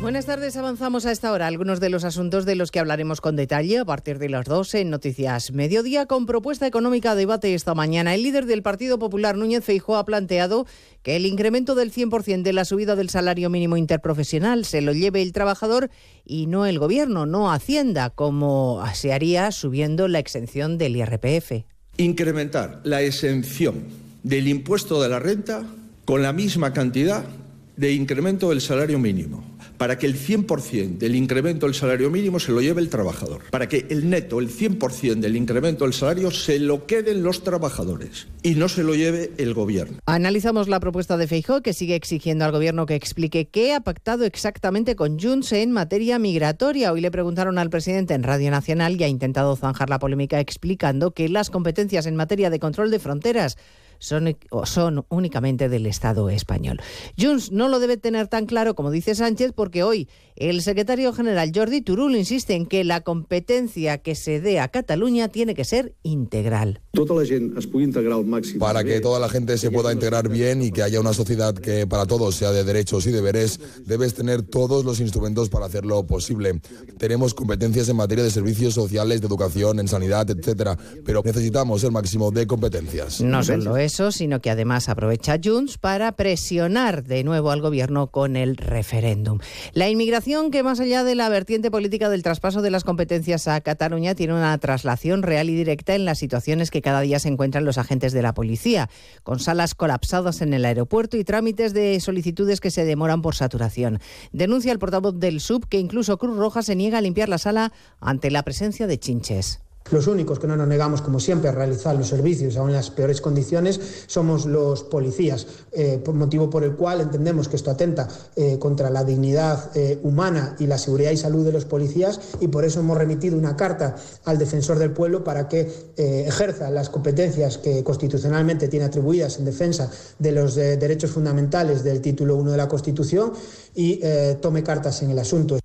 Buenas tardes, avanzamos a esta hora algunos de los asuntos de los que hablaremos con detalle a partir de las 12 en Noticias Mediodía con propuesta económica a debate esta mañana. El líder del Partido Popular, Núñez Feijóo, ha planteado que el incremento del 100% de la subida del salario mínimo interprofesional se lo lleve el trabajador y no el gobierno, no Hacienda, como se haría subiendo la exención del IRPF. Incrementar la exención del impuesto de la renta con la misma cantidad de incremento del salario mínimo, para que el 100% del incremento del salario mínimo se lo lleve el trabajador, para que el neto, el 100% del incremento del salario se lo queden los trabajadores y no se lo lleve el gobierno. Analizamos la propuesta de Feijóo que sigue exigiendo al gobierno que explique qué ha pactado exactamente con Junts en materia migratoria. Hoy le preguntaron al presidente en Radio Nacional y ha intentado zanjar la polémica explicando que las competencias en materia de control de fronteras son, son únicamente del Estado español. Junts no lo debe tener tan claro como dice Sánchez porque hoy el secretario general Jordi Turul insiste en que la competencia que se dé a Cataluña tiene que ser integral. Para que toda la gente se pueda integrar bien y que haya una sociedad que para todos sea de derechos y deberes, debes tener todos los instrumentos para hacerlo posible. Tenemos competencias en materia de servicios sociales, de educación, en sanidad, etcétera, pero necesitamos el máximo de competencias. No solo sino que además aprovecha Junts para presionar de nuevo al gobierno con el referéndum. La inmigración que más allá de la vertiente política del traspaso de las competencias a Cataluña tiene una traslación real y directa en las situaciones que cada día se encuentran los agentes de la policía, con salas colapsadas en el aeropuerto y trámites de solicitudes que se demoran por saturación. Denuncia el portavoz del SUB que incluso Cruz Roja se niega a limpiar la sala ante la presencia de chinches. Los únicos que no nos negamos, como siempre, a realizar los servicios aún en las peores condiciones somos los policías, eh, por motivo por el cual entendemos que esto atenta eh, contra la dignidad eh, humana y la seguridad y salud de los policías y por eso hemos remitido una carta al defensor del pueblo para que ejerza las competencias que constitucionalmente tiene atribuidas en defensa de los derechos fundamentales del título 1 de la Constitución y tome cartas en el asunto.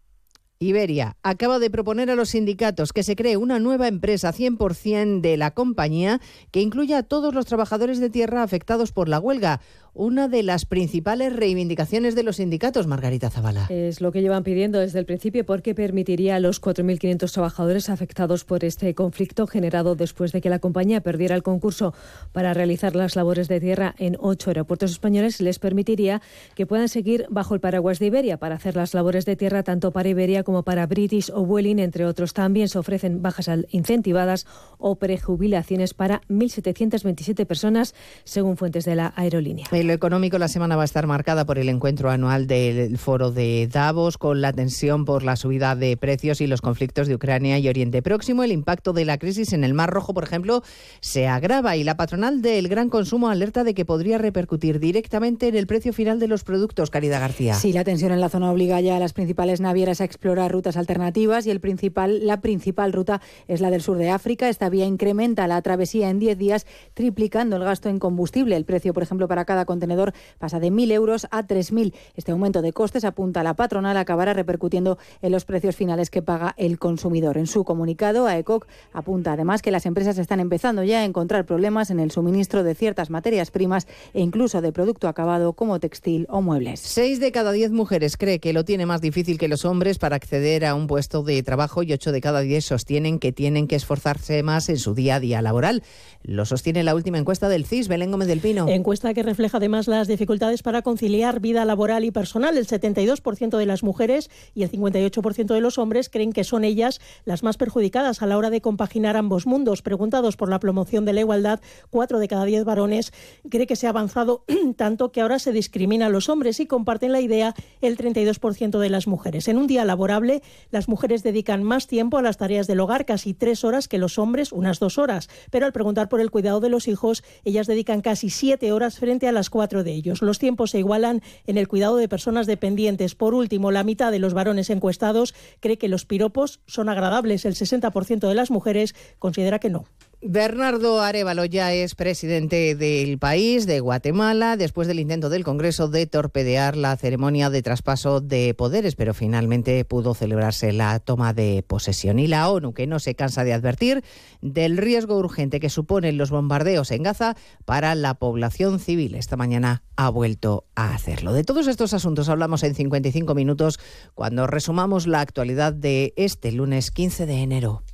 Iberia acaba de proponer a los sindicatos que se cree una nueva empresa 100% de la compañía que incluya a todos los trabajadores de tierra afectados por la huelga una de las principales reivindicaciones de los sindicatos, Margarita Zavala. Es lo que llevan pidiendo desde el principio porque permitiría a los 4.500 trabajadores afectados por este conflicto generado después de que la compañía perdiera el concurso para realizar las labores de tierra en ocho aeropuertos españoles, les permitiría que puedan seguir bajo el paraguas de Iberia para hacer las labores de tierra tanto para Iberia como para British o Vueling, entre otros. También se ofrecen bajas incentivadas o prejubilaciones para 1.727 personas, según fuentes de la aerolínea. En lo económico, la semana va a estar marcada por el encuentro anual del foro de Davos, con la tensión por la subida de precios y los conflictos de Ucrania y Oriente Próximo. El impacto de la crisis en el Mar Rojo, por ejemplo, se agrava y la patronal del gran consumo alerta de que podría repercutir directamente en el precio final de los productos. Caridad García. Sí, la tensión en la zona obliga ya a las principales navieras a explorar rutas alternativas y el principal, la principal ruta es la del sur de África. Esta vía incrementa la travesía en 10 días, triplicando el gasto en combustible. El precio, por ejemplo, para cada contenedor pasa de 1.000 euros a 3.000. Este aumento de costes, apunta la patronal, acabará repercutiendo en los precios finales que paga el consumidor. En su comunicado, AECOC apunta además que las empresas están empezando ya a encontrar problemas en el suministro de ciertas materias primas e incluso de producto acabado como textil o muebles. Seis de cada diez mujeres cree que lo tiene más difícil que los hombres para acceder a un puesto de trabajo y ocho de cada diez sostienen que tienen que esforzarse más en su día a día laboral. Lo sostiene la última encuesta del CIS, Belén Gómez del Pino. Encuesta que refleja además las dificultades para conciliar vida laboral y personal. El 72% de las mujeres y el 58% de los hombres creen que son ellas las más perjudicadas a la hora de compaginar ambos mundos. Preguntados por la promoción de la igualdad, cuatro de cada diez varones cree que se ha avanzado tanto que ahora se discrimina a los hombres y comparten la idea el 32% de las mujeres. En un día laborable Las mujeres dedican más tiempo a las tareas del hogar, casi tres horas que los hombres, unas dos horas. Pero al preguntar por el cuidado de los hijos, ellas dedican casi siete horas frente a las cuatro de ellos. Los tiempos se igualan en el cuidado de personas dependientes. Por último, la mitad de los varones encuestados cree que los piropos son agradables. El 60% de las mujeres considera que no. Bernardo Arevalo ya es presidente del país, de Guatemala, después del intento del Congreso de torpedear la ceremonia de traspaso de poderes, pero finalmente pudo celebrarse la toma de posesión. Y la ONU, que no se cansa de advertir del riesgo urgente que suponen los bombardeos en Gaza para la población civil. Esta mañana ha vuelto a hacerlo. De todos estos asuntos hablamos en 55 minutos cuando resumamos la actualidad de este lunes 15 de enero.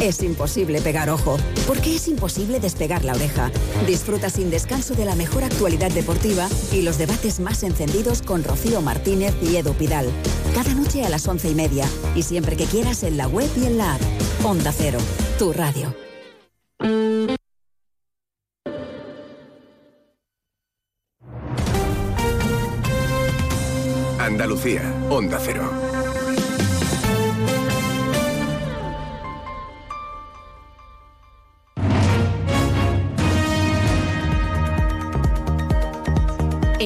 Es imposible pegar ojo, porque es imposible despegar la oreja. Disfruta sin descanso de la mejor actualidad deportiva y los debates más encendidos con Rocío Martínez y Edu Pidal. Cada noche a las once y media y siempre que quieras en la web y en la app. Onda Cero, tu radio. Andalucía, Onda Cero.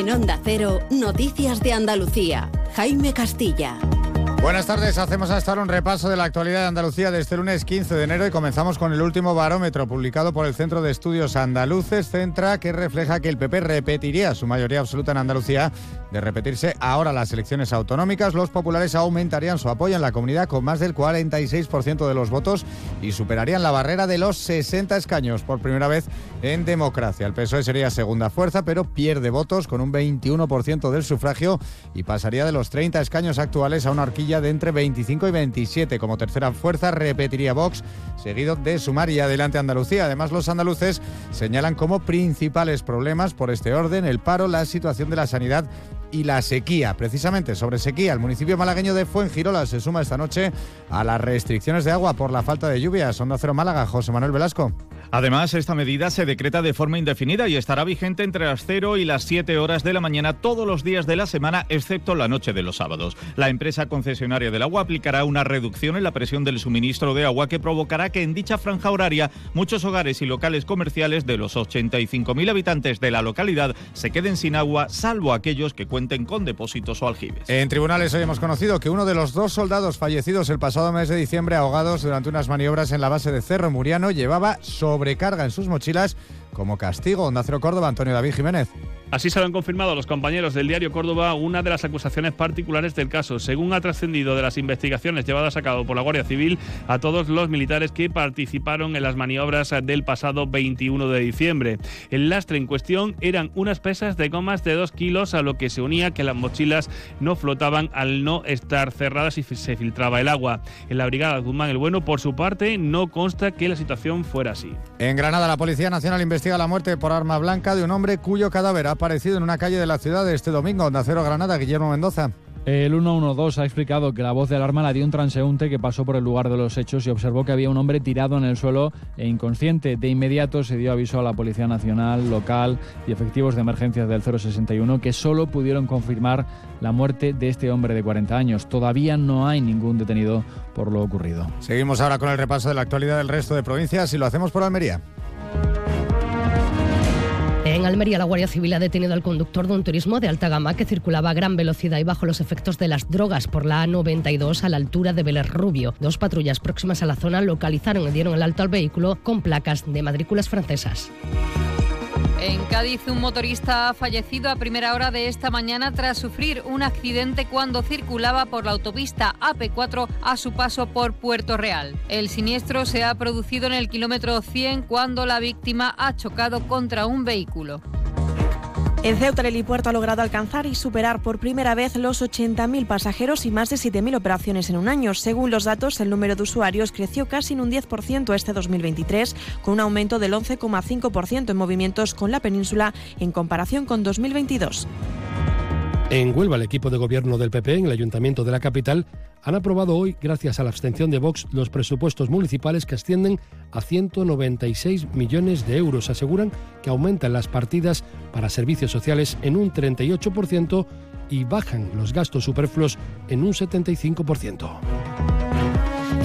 En Cero, Noticias de Andalucía. Jaime Castilla. Buenas tardes, hacemos hasta ahora un repaso de la actualidad de Andalucía de este lunes 15 de enero y comenzamos con el último barómetro publicado por el Centro de Estudios Andaluces, Centra, que refleja que el PP repetiría su mayoría absoluta en Andalucía. De repetirse ahora las elecciones autonómicas, los populares aumentarían su apoyo en la comunidad con más del 46% de los votos y superarían la barrera de los 60 escaños por primera vez en democracia. El PSOE sería segunda fuerza, pero pierde votos con un 21% del sufragio y pasaría de los 30 escaños actuales a una horquilla de entre 25 y 27. Como tercera fuerza repetiría Vox, seguido de Sumar y adelante Andalucía. Además, los andaluces señalan como principales problemas por este orden el paro, la situación de la sanidad y la sequía. Precisamente sobre sequía, el municipio malagueño de Fuengirola se suma esta noche a las restricciones de agua por la falta de lluvias. Onda Cero Málaga, José Manuel Velasco. Además, esta medida se decreta de forma indefinida y estará vigente entre las 0 y las 7 horas de la mañana todos los días de la semana, excepto la noche de los sábados. La empresa concesionaria del agua aplicará una reducción en la presión del suministro de agua que provocará que en dicha franja horaria muchos hogares y locales comerciales de los 85.000 habitantes de la localidad se queden sin agua, salvo aquellos que cuenten con depósitos o aljibes. En tribunales hoy hemos conocido que uno de los dos soldados fallecidos el pasado mes de diciembre ahogados durante unas maniobras en la base de Cerro Muriano llevaba sobrecarga en sus mochilas como castigo. Onda Cero Córdoba, Antonio David Jiménez. Así se lo han confirmado los compañeros del diario Córdoba una de las acusaciones particulares del caso, según ha trascendido de las investigaciones llevadas a cabo por la Guardia Civil a todos los militares que participaron en las maniobras del pasado 21 de diciembre. El lastre en cuestión eran unas pesas de gomas de 2 kilos, a lo que se unía que las mochilas no flotaban al no estar cerradas y se filtraba el agua. En la brigada Guzmán el Bueno, por su parte, no consta que la situación fuera así. En Granada, la Policía Nacional investiga la muerte por arma blanca de un hombre cuyo cadáver ha aparecido en una calle de la ciudad este domingo. Nacero Granada, Guillermo Mendoza. El 112 ha explicado que la voz de alarma la dio un transeúnte que pasó por el lugar de los hechos y observó que había un hombre tirado en el suelo e inconsciente. De inmediato se dio aviso a la Policía Nacional, local y efectivos de emergencias del 061 que solo pudieron confirmar la muerte de este hombre de 40 años. Todavía no hay ningún detenido por lo ocurrido. Seguimos ahora con el repaso de la actualidad del resto de provincias y lo hacemos por Almería. En Almería, la Guardia Civil ha detenido al conductor de un turismo de alta gama que circulaba a gran velocidad y bajo los efectos de las drogas por la A92 a la altura de Vélez Rubio. Dos patrullas próximas a la zona localizaron y dieron el alto al vehículo con placas de matrículas francesas. En Cádiz, un motorista ha fallecido a primera hora de esta mañana tras sufrir un accidente cuando circulaba por la autopista AP4 a su paso por Puerto Real. El siniestro se ha producido en el kilómetro 100 cuando la víctima ha chocado contra un vehículo. En Ceuta, el helipuerto ha logrado alcanzar y superar por primera vez los 80.000 pasajeros y más de 7.000 operaciones en un año. Según los datos, el número de usuarios creció casi en un 10% este 2023, con un aumento del 11,5% en movimientos con la península en comparación con 2022. En Huelva, el equipo de gobierno del PP en el ayuntamiento de la capital han aprobado hoy, gracias a la abstención de Vox, los presupuestos municipales que ascienden a 196 millones de euros. Aseguran que aumentan las partidas para servicios sociales en un 38% y bajan los gastos superfluos en un 75%.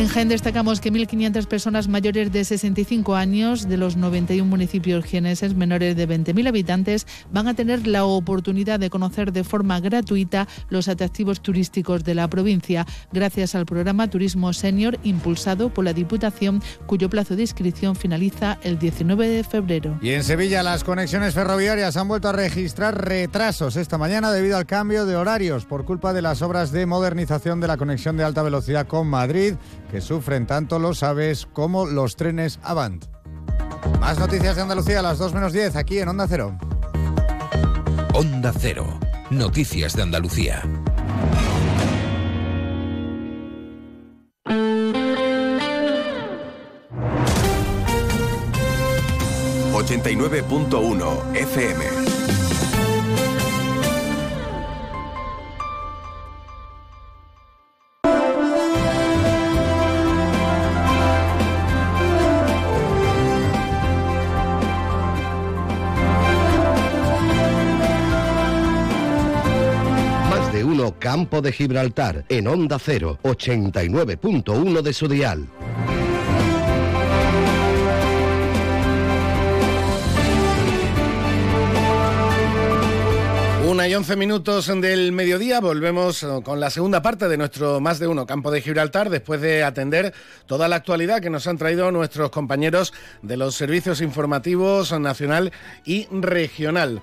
En Jaén destacamos que 1.500 personas mayores de 65 años de los 91 municipios jieneses menores de 20.000 habitantes van a tener la oportunidad de conocer de forma gratuita los atractivos turísticos de la provincia gracias al programa Turismo Senior impulsado por la Diputación cuyo plazo de inscripción finaliza el 19 de febrero. Y en Sevilla las conexiones ferroviarias han vuelto a registrar retrasos esta mañana debido al cambio de horarios por culpa de las obras de modernización de la conexión de alta velocidad con Madrid que sufren tanto los aves como los trenes Avant. Más noticias de Andalucía a las 2 menos 10 aquí en Onda Cero. Onda Cero. Noticias de Andalucía. ...89.1 FM. Campo de Gibraltar, en Onda 0, 89.1 de su dial. Una y once minutos del mediodía, volvemos con la segunda parte de nuestro Más de Uno Campo de Gibraltar, después de atender toda la actualidad que nos han traído nuestros compañeros de los servicios informativos nacional y regional.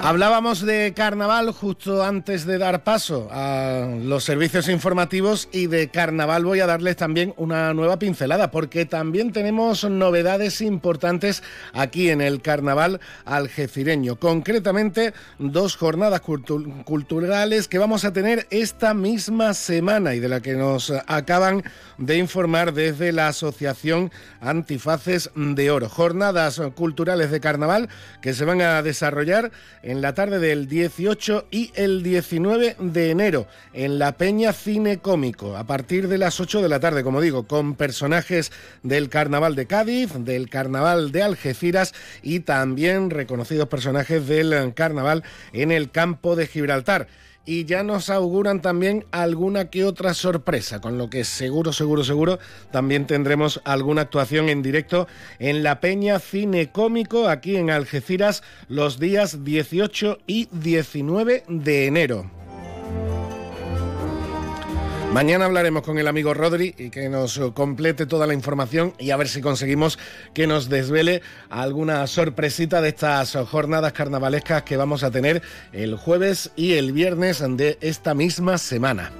Hablábamos de carnaval justo antes de dar paso a los servicios informativos y de carnaval voy a darles también una nueva pincelada porque también tenemos novedades importantes aquí en el carnaval algecireño. Concretamente dos jornadas culturales que vamos a tener esta misma semana y de la que nos acaban de informar desde la Asociación Antifaces de Oro. Jornadas culturales de carnaval que se van a desarrollar la tarde del 18 y el 19 de enero en la Peña Cine Cómico, a partir de las 8 de la tarde, como digo, con personajes del Carnaval de Cádiz, del Carnaval de Algeciras y también reconocidos personajes del Carnaval en el campo de Gibraltar y ya nos auguran también alguna que otra sorpresa, con lo que seguro, seguro, seguro también tendremos alguna actuación en directo en la Peña Cine Cómico aquí en Algeciras los días 18 y 19 de enero. Mañana hablaremos con el amigo Rodri y que nos complete toda la información y a ver si conseguimos que nos desvele alguna sorpresita de estas jornadas carnavalescas que vamos a tener el jueves y el viernes de esta misma semana.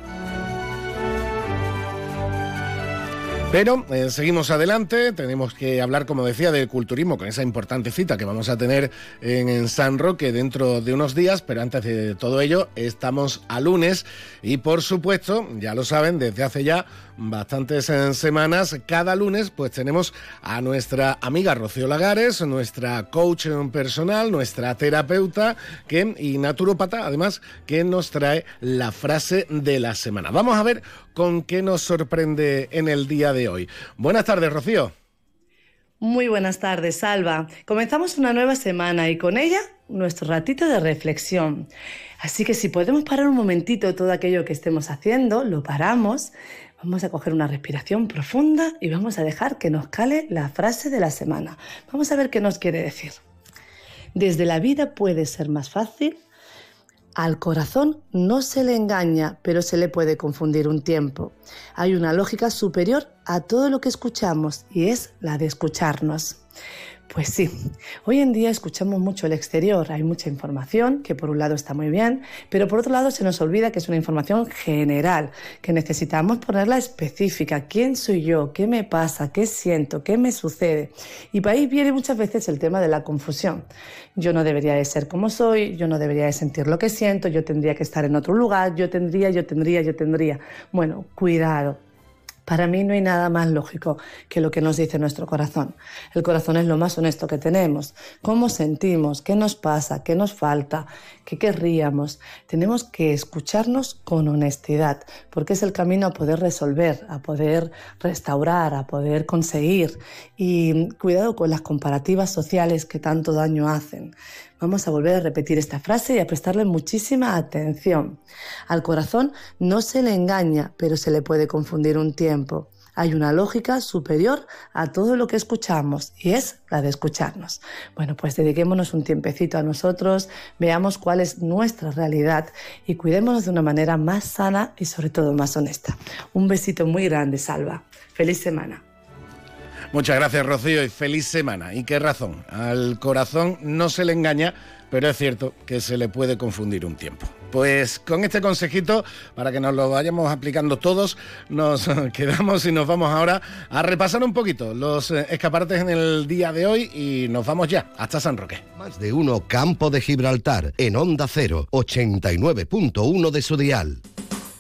Pero eh, seguimos adelante, tenemos que hablar, como decía, del culturismo con esa importante cita que vamos a tener en, San Roque dentro de unos días, pero antes de todo ello estamos a lunes. Y por supuesto, ya lo saben, desde hace ya bastantes eh, semanas, cada lunes pues tenemos a nuestra amiga Rocío Lagares, nuestra coach personal, nuestra terapeuta y naturópata además, que nos trae la frase de la semana. Vamos a ver con qué nos sorprende en el día de hoy. Buenas tardes, Rocío. Muy buenas tardes, Salva. Comenzamos una nueva semana y con ella nuestro ratito de reflexión. Así que si podemos parar un momentito todo aquello que estemos haciendo, lo paramos, Vamos a coger una respiración profunda y vamos a dejar que nos cale la frase de la semana. Vamos a ver qué nos quiere decir. Desde la vida puede ser más fácil. Al corazón no se le engaña, pero se le puede confundir un tiempo. Hay una lógica superior a todo lo que escuchamos y es la de escucharnos. Pues sí, hoy en día escuchamos mucho el exterior, hay mucha información que por un lado está muy bien, pero por otro lado se nos olvida que es una información general, que necesitamos ponerla específica. ¿Quién soy yo? ¿Qué me pasa? ¿Qué siento? ¿Qué me sucede? Y para ahí viene muchas veces el tema de la confusión. Yo no debería de ser como soy, yo no debería de sentir lo que siento, yo tendría que estar en otro lugar, yo tendría, yo tendría, yo tendría. Bueno, cuidado para mí no hay nada más lógico que lo que nos dice nuestro corazón. El corazón es lo más honesto que tenemos. ¿Cómo sentimos? ¿Qué nos pasa? ¿Qué nos falta? ¿Qué querríamos? Tenemos que escucharnos con honestidad, porque es el camino a poder resolver, a poder restaurar, a poder conseguir. Y cuidado con las comparativas sociales que tanto daño hacen. Vamos a volver a repetir esta frase y a prestarle muchísima atención. Al corazón no se le engaña, pero se le puede confundir un tiempo. Hay una lógica superior a todo lo que escuchamos y es la de escucharnos. Bueno, pues dediquémonos un tiempecito a nosotros, veamos cuál es nuestra realidad y cuidémonos de una manera más sana y sobre todo más honesta. Un besito muy grande, Salva. Feliz semana. Muchas gracias, Rocío, y feliz semana. ¿Y qué razón? Al corazón no se le engaña, pero es cierto que se le puede confundir un tiempo. Pues con este consejito, para que nos lo vayamos aplicando todos, nos quedamos y nos vamos ahora a repasar un poquito los eh, escaparates en el día de hoy y nos vamos ya hasta San Roque. Más de uno Campo de Gibraltar en Onda 0, 89.1 de su dial.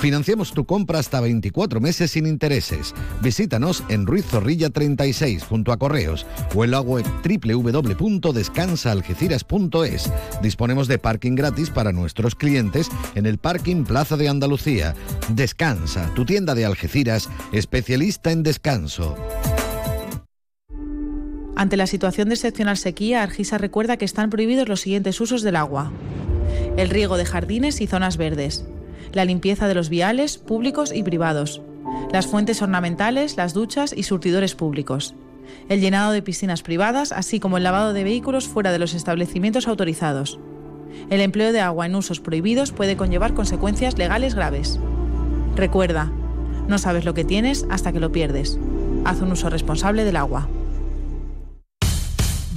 Financiamos tu compra hasta 24 meses sin intereses. Visítanos en Ruiz Zorrilla 36 junto a Correos o en la web. Disponemos de parking gratis para nuestros clientes en el Parking Plaza de Andalucía. Descansa, tu tienda de Algeciras, especialista en descanso. Ante la situación de excepcional sequía, Argisa recuerda que están prohibidos los siguientes usos del agua. El riego de jardines y zonas verdes, la limpieza de los viales públicos y privados, las fuentes ornamentales, las duchas y surtidores públicos, el llenado de piscinas privadas, así como el lavado de vehículos fuera de los establecimientos autorizados. El empleo de agua en usos prohibidos puede conllevar consecuencias legales graves. Recuerda, no sabes lo que tienes hasta que lo pierdes. Haz un uso responsable del agua.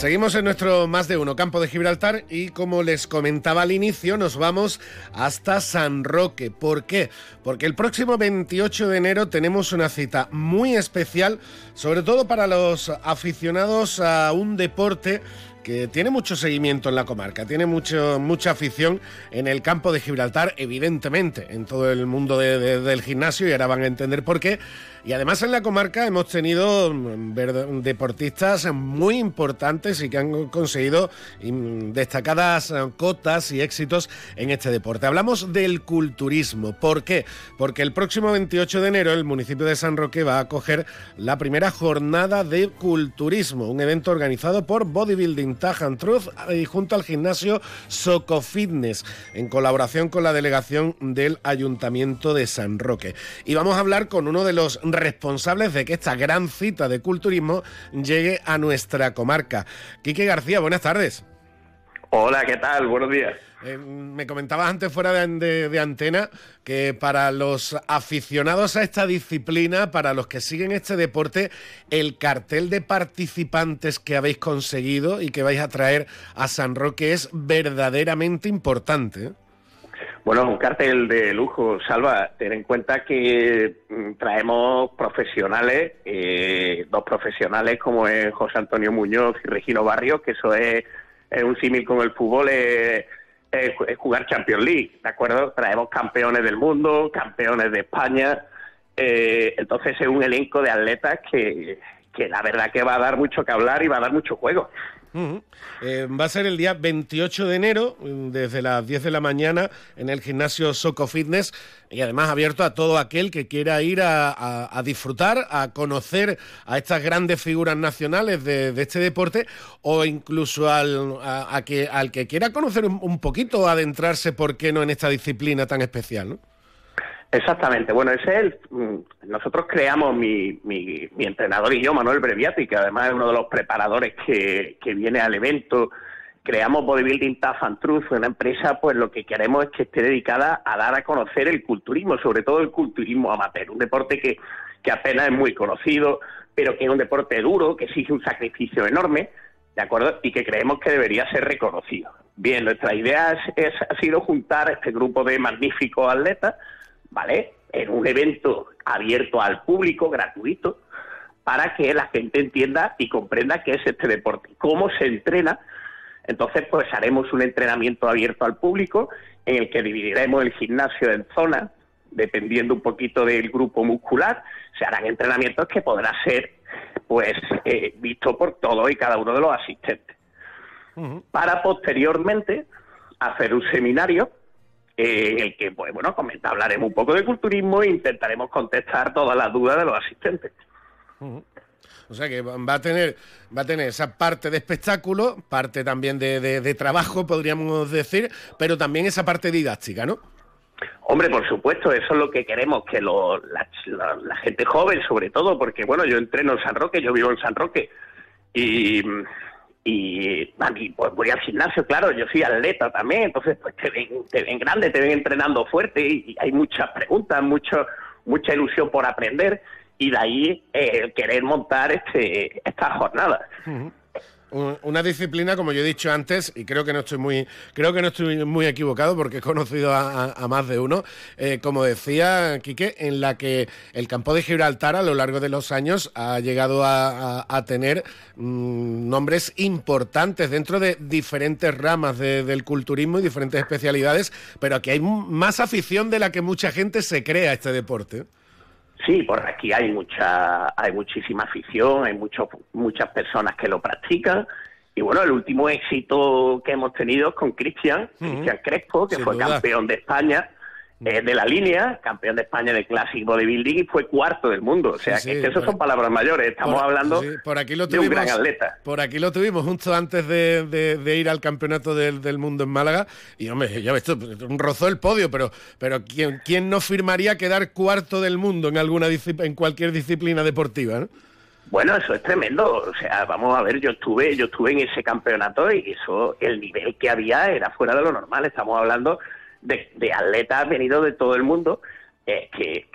Seguimos en nuestro más de uno campo de Gibraltar y como les comentaba al inicio, nos vamos hasta San Roque. ¿Por qué? Porque el próximo 28 de enero tenemos una cita muy especial, sobre todo para los aficionados a un deporte que tiene mucho seguimiento en la comarca, tiene mucho, mucha afición en el campo de Gibraltar, evidentemente, en todo el mundo del gimnasio, y ahora van a entender por qué. Y además en la comarca hemos tenido mm, deportistas muy importantes y que han conseguido mm, destacadas eh, cotas y éxitos en este deporte. Hablamos del culturismo. ¿Por qué? Porque el próximo 28 de enero el municipio de San Roque va a acoger la primera jornada de culturismo, un evento organizado por Bodybuilding Tag and Truth y junto al gimnasio Soco Fitness, en colaboración con la delegación del Ayuntamiento de San Roque. Y vamos a hablar con uno de los responsables de que esta gran cita de culturismo llegue a nuestra comarca. Quique García, buenas tardes. Hola, ¿qué tal? Buenos días. Eh, me comentabas antes fuera de, antena que para los aficionados a esta disciplina, para los que siguen este deporte, el cartel de participantes que habéis conseguido y que vais a traer a San Roque es verdaderamente importante. Bueno, un cartel de lujo, Salva. Ten en cuenta que mm, traemos profesionales, eh, dos profesionales como es José Antonio Muñoz y Regino Barrio, que eso es, un símil con el fútbol, es, jugar Champions League, ¿de acuerdo? Traemos campeones del mundo, campeones de España Eh, entonces es un elenco de atletas que, que la verdad que va a dar mucho que hablar y va a dar mucho juego. Eh, va a ser el día 28 de enero, desde las 10 de la mañana, en el gimnasio Soco Fitness y además abierto a todo aquel que quiera ir a, disfrutar, a conocer a estas grandes figuras nacionales de, este deporte o incluso al, a, que, quiera conocer un, un poquito, adentrarse, ¿por qué no?, en esta disciplina tan especial, ¿no? Exactamente. Bueno, ese es el. Mm, nosotros creamos, mi, mi, entrenador y yo, Manuel Breviati, que además es uno de los preparadores que, viene al evento. Creamos Bodybuilding Tough and Truth, una empresa, pues lo que queremos es que esté dedicada a dar a conocer el culturismo, sobre todo el culturismo amateur, un deporte que, apenas es muy conocido, pero que es un deporte duro, que exige un sacrificio enorme, ¿de acuerdo? Y que creemos que debería ser reconocido. Bien, nuestra idea es, ha sido juntar este grupo de magníficos atletas ¿vale? En un evento abierto al público, gratuito, para que la gente entienda y comprenda qué es este deporte, cómo se entrena. Entonces, pues haremos un entrenamiento abierto al público en el que dividiremos el gimnasio en zonas, dependiendo un poquito del grupo muscular. Se harán entrenamientos que podrán ser, pues, eh, vistos por todos y cada uno de los asistentes. Para posteriormente hacer un seminario en el que, pues bueno, comenta, hablaremos un poco de culturismo e intentaremos contestar todas las dudas de los asistentes. O sea que va a tener, va a tener esa parte de espectáculo, parte también de, trabajo, podríamos decir, pero también esa parte didáctica, ¿no? Hombre, por supuesto, eso es lo que queremos, que la, gente joven, sobre todo, porque bueno, yo entreno en San Roque, yo vivo en San Roque, y y a mí, pues voy al gimnasio, claro, yo soy atleta también, entonces pues te ven, te ven grande, te ven entrenando fuerte y, hay muchas preguntas, mucho, mucha ilusión por aprender y de ahí eh, querer montar este, esta jornada una disciplina, como yo he dicho antes, y creo que no estoy muy, creo que no estoy muy equivocado porque he conocido a, más de uno, eh, como decía Quique, en la que el campo de Gibraltar a lo largo de los años ha llegado a, tener mm, nombres importantes dentro de diferentes ramas del culturismo y diferentes especialidades, pero aquí hay más afición de la que mucha gente se crea a este deporte. Sí, por aquí hay mucha, hay muchísima afición, hay muchos, muchas personas que lo practican. Y bueno, el último éxito que hemos tenido es con Cristian, Cristian Crespo, que fue campeón de España de la línea, campeón de España de Classic Bodybuilding y fue cuarto del mundo. O sea, que eso son palabras mayores. Estamos hablando por aquí lo tuvimos, de un gran atleta. Por aquí lo tuvimos justo antes de, ir al campeonato del, mundo en Málaga. Y hombre, ya ves, rozó el podio, pero, pero ¿quién, ¿quién no firmaría quedar cuarto del mundo en, alguna en cualquier disciplina deportiva? Bueno, eso es tremendo. O sea, vamos a ver, yo estuve, yo estuve en ese campeonato y eso, el nivel que había era fuera de lo normal. Estamos hablando de, atletas venidos de todo el mundo eh, que,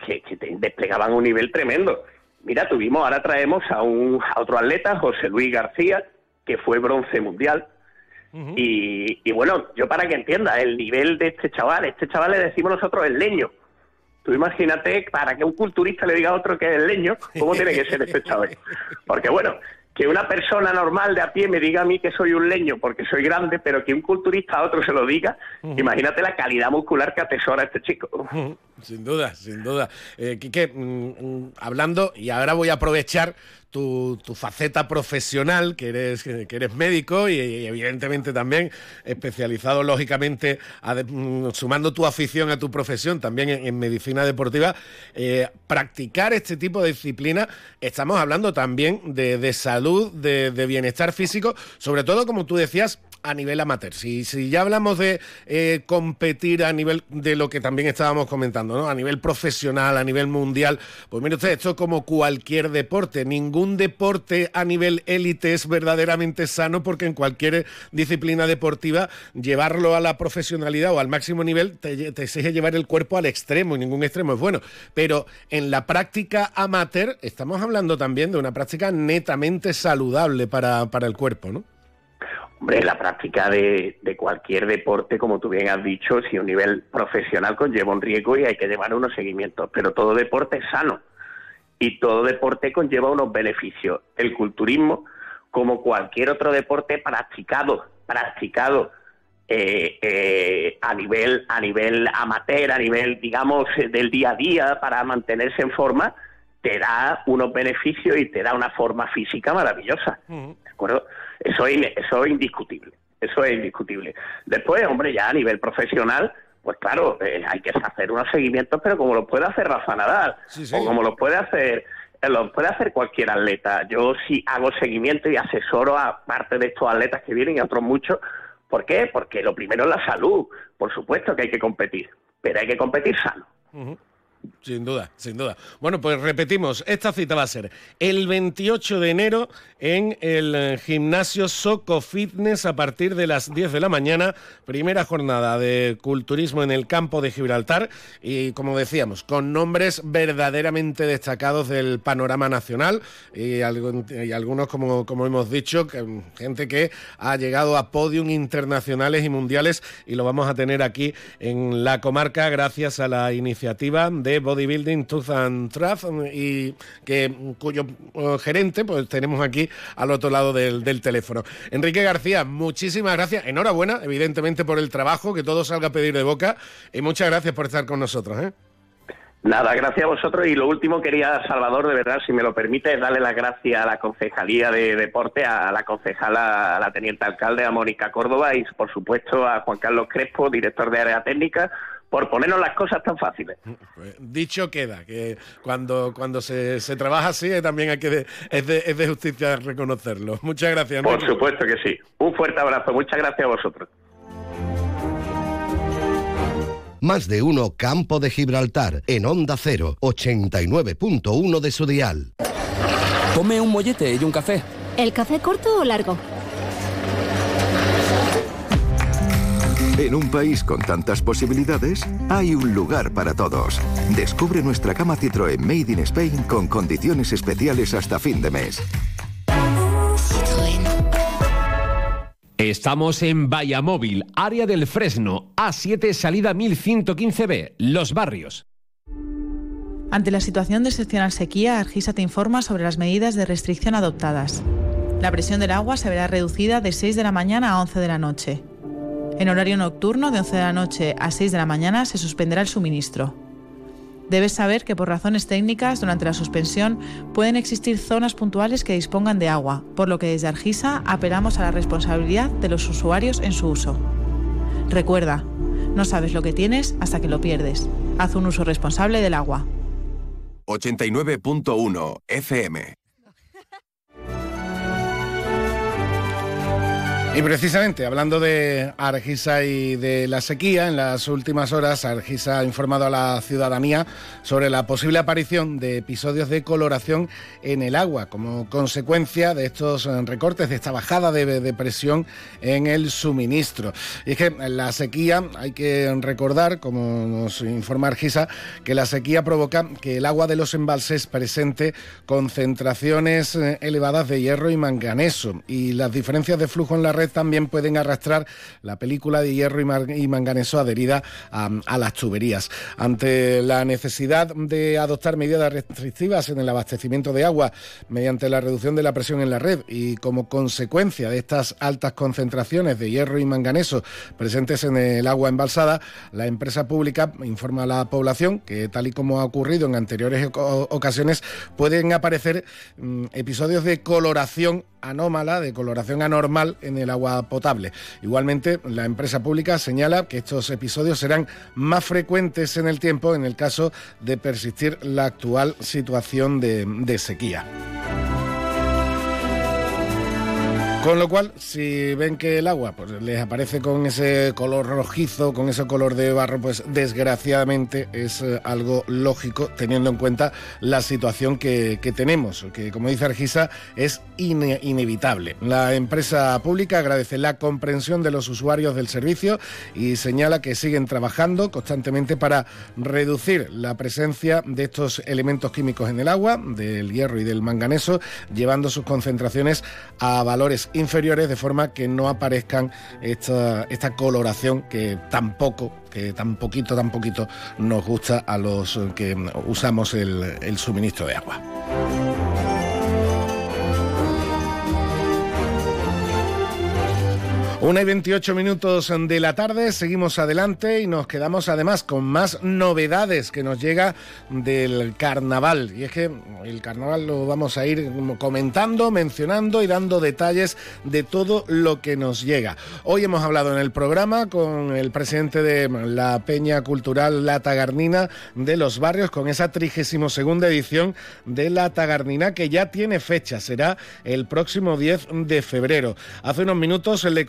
desplegaban un nivel tremendo. Mira, tuvimos, ahora traemos a, un, a otro atleta, José Luis García, que fue bronce mundial. y, y, bueno, yo para que entienda el nivel de este chaval, este chaval le decimos nosotros el leño. Tú imagínate, para que un culturista le diga a otro que es el leño, ¿cómo tiene que ser este chaval? Porque bueno, que una persona normal de a pie me diga a mí que soy un leño porque soy grande, pero que un culturista a otro se lo diga, imagínate la calidad muscular que atesora este chico. Sin duda, sin duda. Eh, Quique, mm, mm, hablando, y ahora voy a aprovechar tu, faceta profesional, que eres, que eres médico y, evidentemente también especializado, lógicamente, mm, sumando tu afición a tu profesión también en, medicina deportiva, eh, practicar este tipo de disciplina, estamos hablando también de, salud, de, de bienestar físico, sobre todo, como tú decías, a nivel amateur. Si, ya hablamos de eh, competir a nivel de lo que también estábamos comentando, ¿no? A nivel profesional, a nivel mundial, pues mire usted, esto es como cualquier deporte. Ningún deporte a nivel élite es verdaderamente sano porque en cualquier disciplina deportiva llevarlo a la profesionalidad o al máximo nivel te, exige llevar el cuerpo al extremo y ningún extremo es bueno. Pero en la práctica amateur estamos hablando también de una práctica netamente saludable para, para el cuerpo, ¿no? Hombre, la práctica de, cualquier deporte, como tú bien has dicho, si un nivel profesional conlleva un riesgo y hay que llevar unos seguimientos, pero todo deporte es sano y todo deporte conlleva unos beneficios. El culturismo, como cualquier otro deporte practicado, practicado eh, eh, a nivel a nivel amateur, a nivel digamos del día a día para mantenerse en forma, te da unos beneficios y te da una forma física maravillosa, ¿de acuerdo? Eso es, eso es indiscutible, eso es indiscutible. Después, hombre, ya a nivel profesional, pues claro, eh, hay que hacer unos seguimientos, pero como lo puede hacer Rafa Nadal, o como lo puede hacer lo puede hacer cualquier atleta. Yo sí hago seguimiento y asesoro a parte de estos atletas que vienen y a otros muchos ¿Por qué? Porque lo primero es la salud. Por supuesto que hay que competir, pero hay que competir sano. Sin duda, sin duda. Bueno, pues repetimos, esta cita va a ser el 28 de enero en el eh, gimnasio Soco Fitness a partir de las 10 de la mañana, primera jornada de culturismo en el campo de Gibraltar. Y como decíamos, con nombres verdaderamente destacados del panorama nacional. Y, algunos, como, como hemos dicho, gente que ha llegado a podium internacionales y mundiales. Y lo vamos a tener aquí en la comarca gracias a la iniciativa de Bodybuilding Tooth and Truth y que, cuyo eh, gerente pues tenemos aquí al otro lado del, teléfono. Enrique García, muchísimas gracias. Enhorabuena, evidentemente, por el trabajo, que todo salga a pedir de boca y muchas gracias por estar con nosotros. ¿eh? Nada, gracias a vosotros. Y lo último quería, Salvador, de verdad, si me lo permite, darle las gracias a la Concejalía de Deporte, a la concejala, a la teniente alcalde, a Mónica Córdoba y, por supuesto, a Juan Carlos Crespo, director de área técnica, por ponernos las cosas tan fáciles. Pues, dicho queda, que cuando, cuando se, se trabaja así eh, también hay que es, de, es de justicia reconocerlo. Muchas gracias. Por supuesto que sí. Un fuerte abrazo. Muchas gracias a vosotros. Más de uno Campo de Gibraltar en Onda 0, 89.1 de su dial. Tome un mollete y un café. ¿El café corto o largo? En un país con tantas posibilidades, hay un lugar para todos. Descubre nuestra cama Citroën Made in Spain con condiciones especiales hasta fin de mes. Estamos en Vallamóvil, área del Fresno, A7, salida 1115B, Los Barrios. Ante la situación de excepcional sequía, Argisa te informa sobre las medidas de restricción adoptadas. La presión del agua se verá reducida de 6 de la mañana a 11 de la noche. En horario nocturno, de 11 de la noche a 6 de la mañana, se suspenderá el suministro. Debes saber que por razones técnicas, durante la suspensión, pueden existir zonas puntuales que dispongan de agua, por lo que desde Argisa apelamos a la responsabilidad de los usuarios en su uso. Recuerda, no sabes lo que tienes hasta que lo pierdes. Haz un uso responsable del agua. 89.1 FM Y precisamente, hablando de Argisa y de la sequía, en las últimas horas Argisa ha informado a la ciudadanía sobre la posible aparición de episodios de coloración en el agua como consecuencia de estos recortes, de esta bajada de, presión en el suministro. Y es que la sequía, hay que recordar, como nos informa Argisa, que la sequía provoca que el agua de los embalses presente concentraciones eh, elevadas de hierro y manganeso y las diferencias de flujo en la red también pueden arrastrar la película de hierro y, manganeso adherida a, las tuberías. Ante la necesidad de adoptar medidas restrictivas en el abastecimiento de agua mediante la reducción de la presión en la red y como consecuencia de estas altas concentraciones de hierro y manganeso presentes en el agua embalsada, la empresa pública informa a la población que tal y como ha ocurrido en anteriores ocasiones pueden aparecer mm, episodios de coloración anómala, de coloración anormal en el agua potable. Igualmente, la empresa pública señala que estos episodios serán más frecuentes en el tiempo en el caso de persistir la actual situación de, de sequía. Con lo cual, si ven que el agua pues, les aparece con ese color rojizo, con ese color de barro, pues desgraciadamente es eh, algo lógico teniendo en cuenta la situación que, tenemos, que como dice Argisa es inevitable. La empresa pública agradece la comprensión de los usuarios del servicio y señala que siguen trabajando constantemente para reducir la presencia de estos elementos químicos en el agua, del hierro y del manganeso, llevando sus concentraciones a valores inferiores de forma que no aparezcan esta, esta coloración que tampoco, que tan poquito, tan poquito nos gusta a los que usamos el, el suministro de agua. Una y 28 minutos de la tarde, seguimos adelante y nos quedamos además con más novedades que nos llega del carnaval. Y es que el carnaval lo vamos a ir comentando, mencionando y dando detalles de todo lo que nos llega. Hoy hemos hablado en el programa con el presidente de la Peña Cultural La Tagarnina de los Barrios, con esa 32 edición de La Tagarnina que ya tiene fecha, será el próximo 10 de febrero. Hace unos minutos le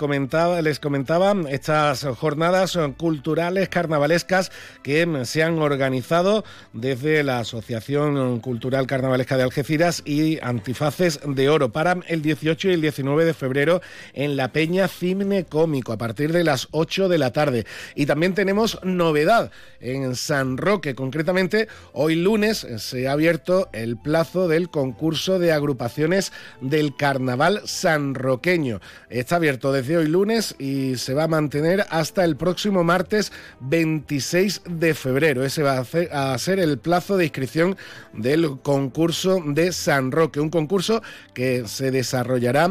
les comentaba estas jornadas culturales carnavalescas que se han organizado desde la Asociación Cultural Carnavalesca de Algeciras y Antifaces de Oro para el 18 y el 19 de febrero en la Peña Cine Cómico a partir de las 8 de la tarde. Y también tenemos novedad en San Roque, concretamente hoy lunes se ha abierto el plazo del concurso de agrupaciones del Carnaval sanroqueño. Está abierto desde hoy lunes y se va a mantener hasta el próximo martes 26 de febrero. Ese va a, ser el plazo de inscripción del concurso de San Roque, un concurso que se desarrollará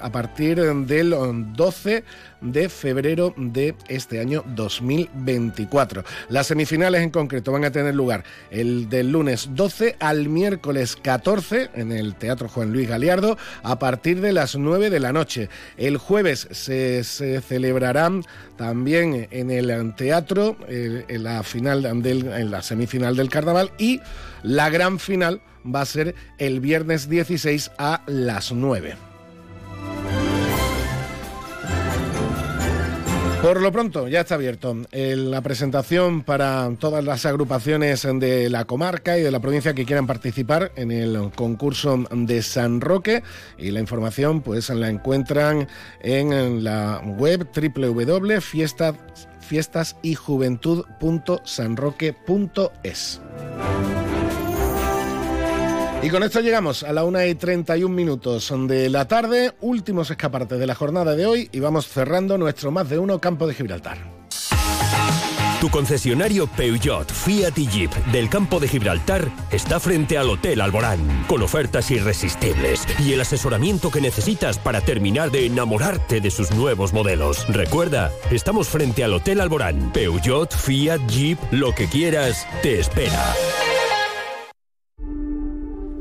a partir del 12 de febrero de este año 2024. Las semifinales en concreto van a tener lugar el del lunes 12 al miércoles 14 en el Teatro Juan Luis Galiardo a partir de las 9 de la noche. El jueves se, celebrarán también en el teatro en la final en la semifinal del carnaval y la gran final va a ser el viernes 16 a las 9. Por lo pronto, ya está abierto la presentación para todas las agrupaciones de la comarca y de la provincia que quieran participar en el concurso de San Roque y la información pues la encuentran en la web www.fiestasyjuventud.sanroque.es. Y con esto llegamos a la 1 y 31 minutos de la tarde, últimos escaparates de la jornada de hoy y vamos cerrando nuestro más de uno campo de Gibraltar. Tu concesionario Peugeot, Fiat y Jeep del campo de Gibraltar está frente al Hotel Alborán, con ofertas irresistibles y el asesoramiento que necesitas para terminar de enamorarte de sus nuevos modelos. Recuerda, estamos frente al Hotel Alborán. Peugeot, Fiat, Jeep, lo que quieras, te espera.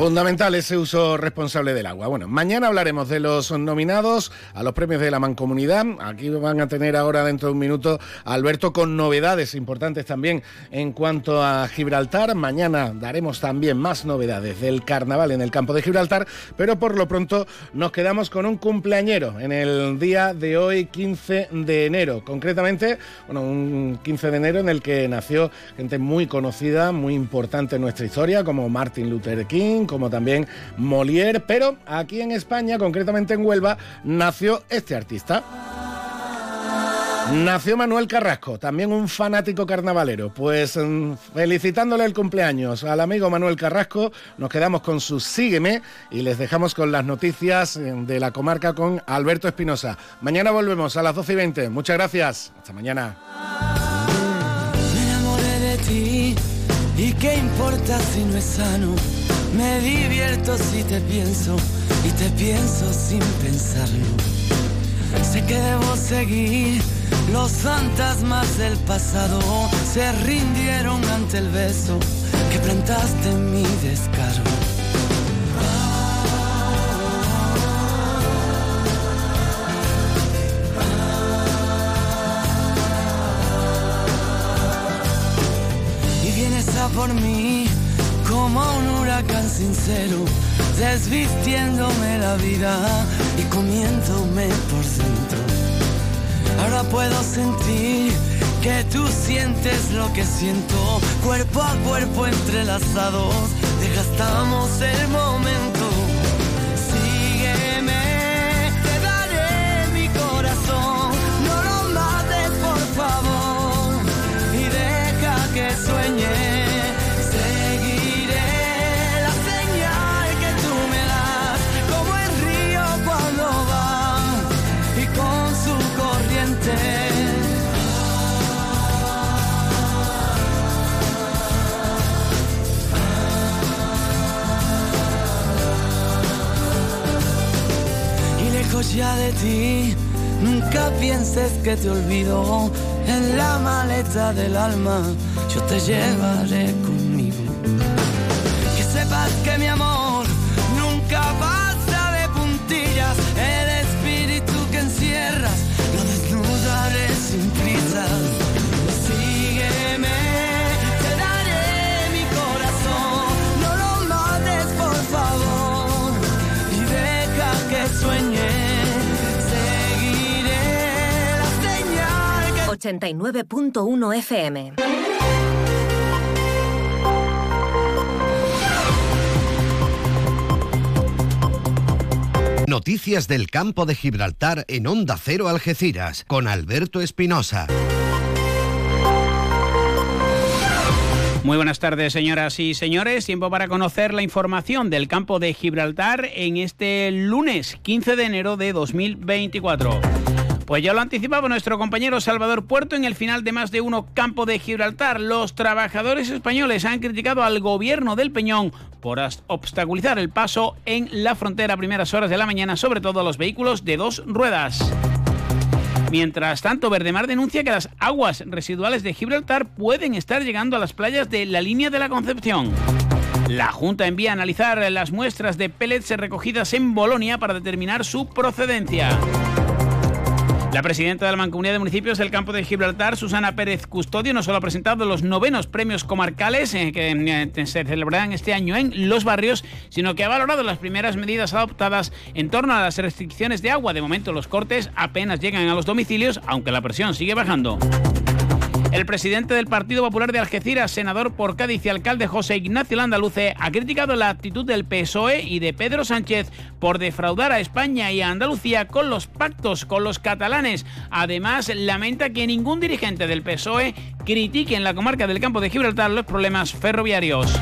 Fundamental ese uso responsable del agua. Bueno, mañana hablaremos de los nominados a los premios de la Mancomunidad. Aquí van a tener ahora dentro de un minuto a Alberto con novedades importantes también en cuanto a Gibraltar. Mañana daremos también más novedades del carnaval en el campo de Gibraltar, pero por lo pronto nos quedamos con un cumpleañero en el día de hoy, 15 de enero. Concretamente, bueno, un 15 de enero en el que nació gente muy conocida, muy importante en nuestra historia, como Martin Luther King, como también Molière, pero aquí en España, concretamente en Huelva, nació este artista. Nació Manuel Carrasco, también un fanático carnavalero. Pues mm, felicitándole el cumpleaños al amigo Manuel Carrasco, nos quedamos con su Sígueme y les dejamos con las noticias eh, de la comarca con Alberto Espinosa. Mañana volvemos a las 12 y 20. Muchas gracias. Hasta mañana. Y qué importa si no es sano me divierto si te pienso y te pienso sin pensarlo. Sé que debo seguir, los fantasmas del pasado se rindieron ante el beso que plantaste mi descargo. Por mí como un huracán sincero, desvistiéndome la vida y comiéndome por dentro. Ahora puedo sentir que tú sientes lo que siento, cuerpo a cuerpo entrelazados, desgastamos el momento. Ya de ti. Nunca pienses que te olvido en la maleta del alma. Yo te llevaré 89.1 FM. Noticias del campo de Gibraltar en Onda Cero Algeciras con Alberto Espinosa. Muy buenas tardes, señoras y señores. Tiempo para conocer la información del campo de Gibraltar en este lunes 15 de enero de 2024. Pues ya lo anticipaba nuestro compañero Salvador Puerto en el final de más de uno campo de Gibraltar. Los trabajadores españoles han criticado al gobierno del Peñón por obstaculizar el paso en la frontera a primeras horas de la mañana, sobre todo a los vehículos de dos ruedas. Mientras tanto, Verdemar denuncia que las aguas residuales de Gibraltar pueden estar llegando a las playas de la línea de la Concepción. La Junta envía a analizar las muestras de pellets recogidas en Bolonia para determinar su procedencia. La presidenta de la Mancomunidad de Municipios del Campo de Gibraltar, Susana Pérez Custodio, no solo ha presentado los novenos premios comarcales eh, que eh, se celebrarán este año en los barrios, sino que ha valorado las primeras medidas adoptadas en torno a las restricciones de agua. De momento los cortes apenas llegan a los domicilios, aunque la presión sigue bajando. El presidente del Partido Popular de Algeciras, senador por Cádiz y alcalde José Ignacio Landaluce, ha criticado la actitud del PSOE y de Pedro Sánchez por defraudar a España y a Andalucía con los pactos con los catalanes. Además, lamenta que ningún dirigente del PSOE critique en la comarca del campo de Gibraltar los problemas ferroviarios.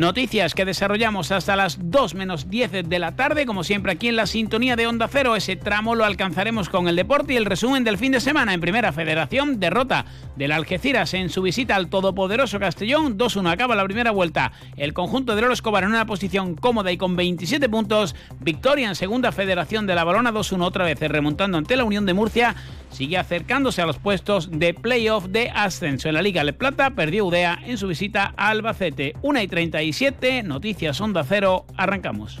Noticias que desarrollamos hasta las 2 menos 10 de la tarde, como siempre aquí en la sintonía de Onda Cero. Ese tramo lo alcanzaremos con el deporte y el resumen del fin de semana en Primera Federación. Derrota del Algeciras en su visita al todopoderoso Castellón. 2-1 acaba la primera vuelta. El conjunto de Loro Escobar en una posición cómoda y con 27 puntos. Victoria en Segunda Federación de la Balona 2-1 otra vez remontando ante la Unión de Murcia. Sigue acercándose a los puestos de playoff de ascenso. En la Liga Le Plata perdió Udea en su visita a Albacete. 1 y 37, noticias Onda Cero, arrancamos.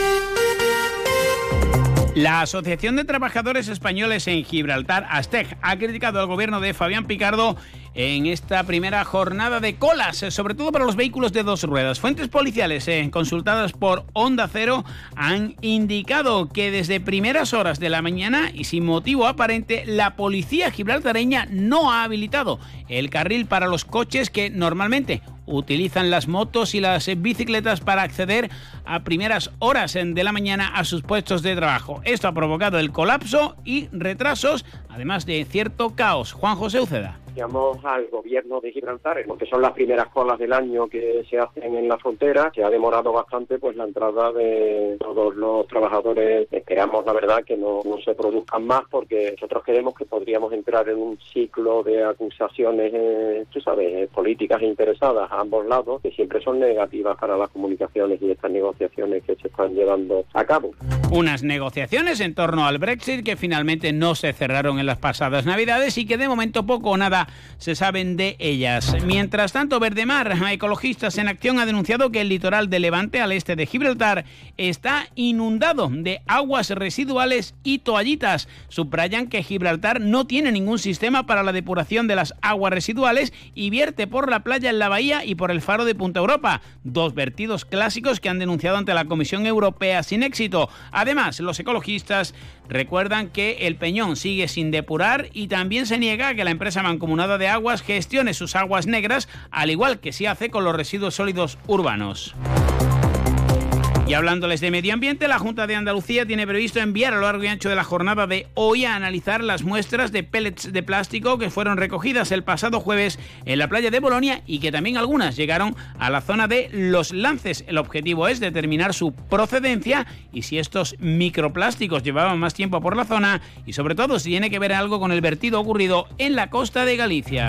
La Asociación de Trabajadores Españoles en Gibraltar, ASTEG, ha criticado al gobierno de Fabián Picardo en esta primera jornada de colas, eh, sobre todo para los vehículos de dos ruedas. Fuentes policiales eh, consultadas por Onda Cero han indicado que desde primeras horas de la mañana y sin motivo aparente, la policía gibraltareña no ha habilitado el carril para los coches que normalmente utilizan las motos y las bicicletas para acceder a primeras horas de la mañana a sus puestos de trabajo. Esto ha provocado el colapso y retrasos, además de cierto caos. Juan José Uceda. Llamamos al gobierno de Gibraltar, porque son las primeras colas del año que se hacen en la frontera. Se ha demorado bastante pues la entrada de todos los trabajadores. Esperamos, la verdad, que no, no se produzcan más, porque nosotros creemos que podríamos entrar en un ciclo de acusaciones, eh, tú sabes, eh, políticas interesadas a ambos lados, que siempre son negativas para las comunicaciones y estas negociaciones que se están llevando a cabo. Unas negociaciones en torno al Brexit que finalmente no se cerraron en las pasadas Navidades y que de momento poco o nada se saben de ellas. Mientras tanto, Verdemar, Ecologistas en Acción, ha denunciado que el litoral de Levante, al este de Gibraltar, está inundado de aguas residuales y toallitas. Subrayan que Gibraltar no tiene ningún sistema para la depuración de las aguas residuales y vierte por la playa en la bahía y por el faro de Punta Europa, dos vertidos clásicos que han denunciado ante la Comisión Europea sin éxito. Además, los ecologistas recuerdan que el Peñón sigue sin depurar y también se niega a que la empresa mancomunada de aguas gestione sus aguas negras, al igual que se hace con los residuos sólidos urbanos. Y hablándoles de medio ambiente, la Junta de Andalucía tiene previsto enviar a lo largo y ancho de la jornada de hoy a analizar las muestras de pellets de plástico que fueron recogidas el pasado jueves en la playa de Bolonia y que también algunas llegaron a la zona de Los Lances. El objetivo es determinar su procedencia y si estos microplásticos llevaban más tiempo por la zona y sobre todo si tiene que ver algo con el vertido ocurrido en la costa de Galicia.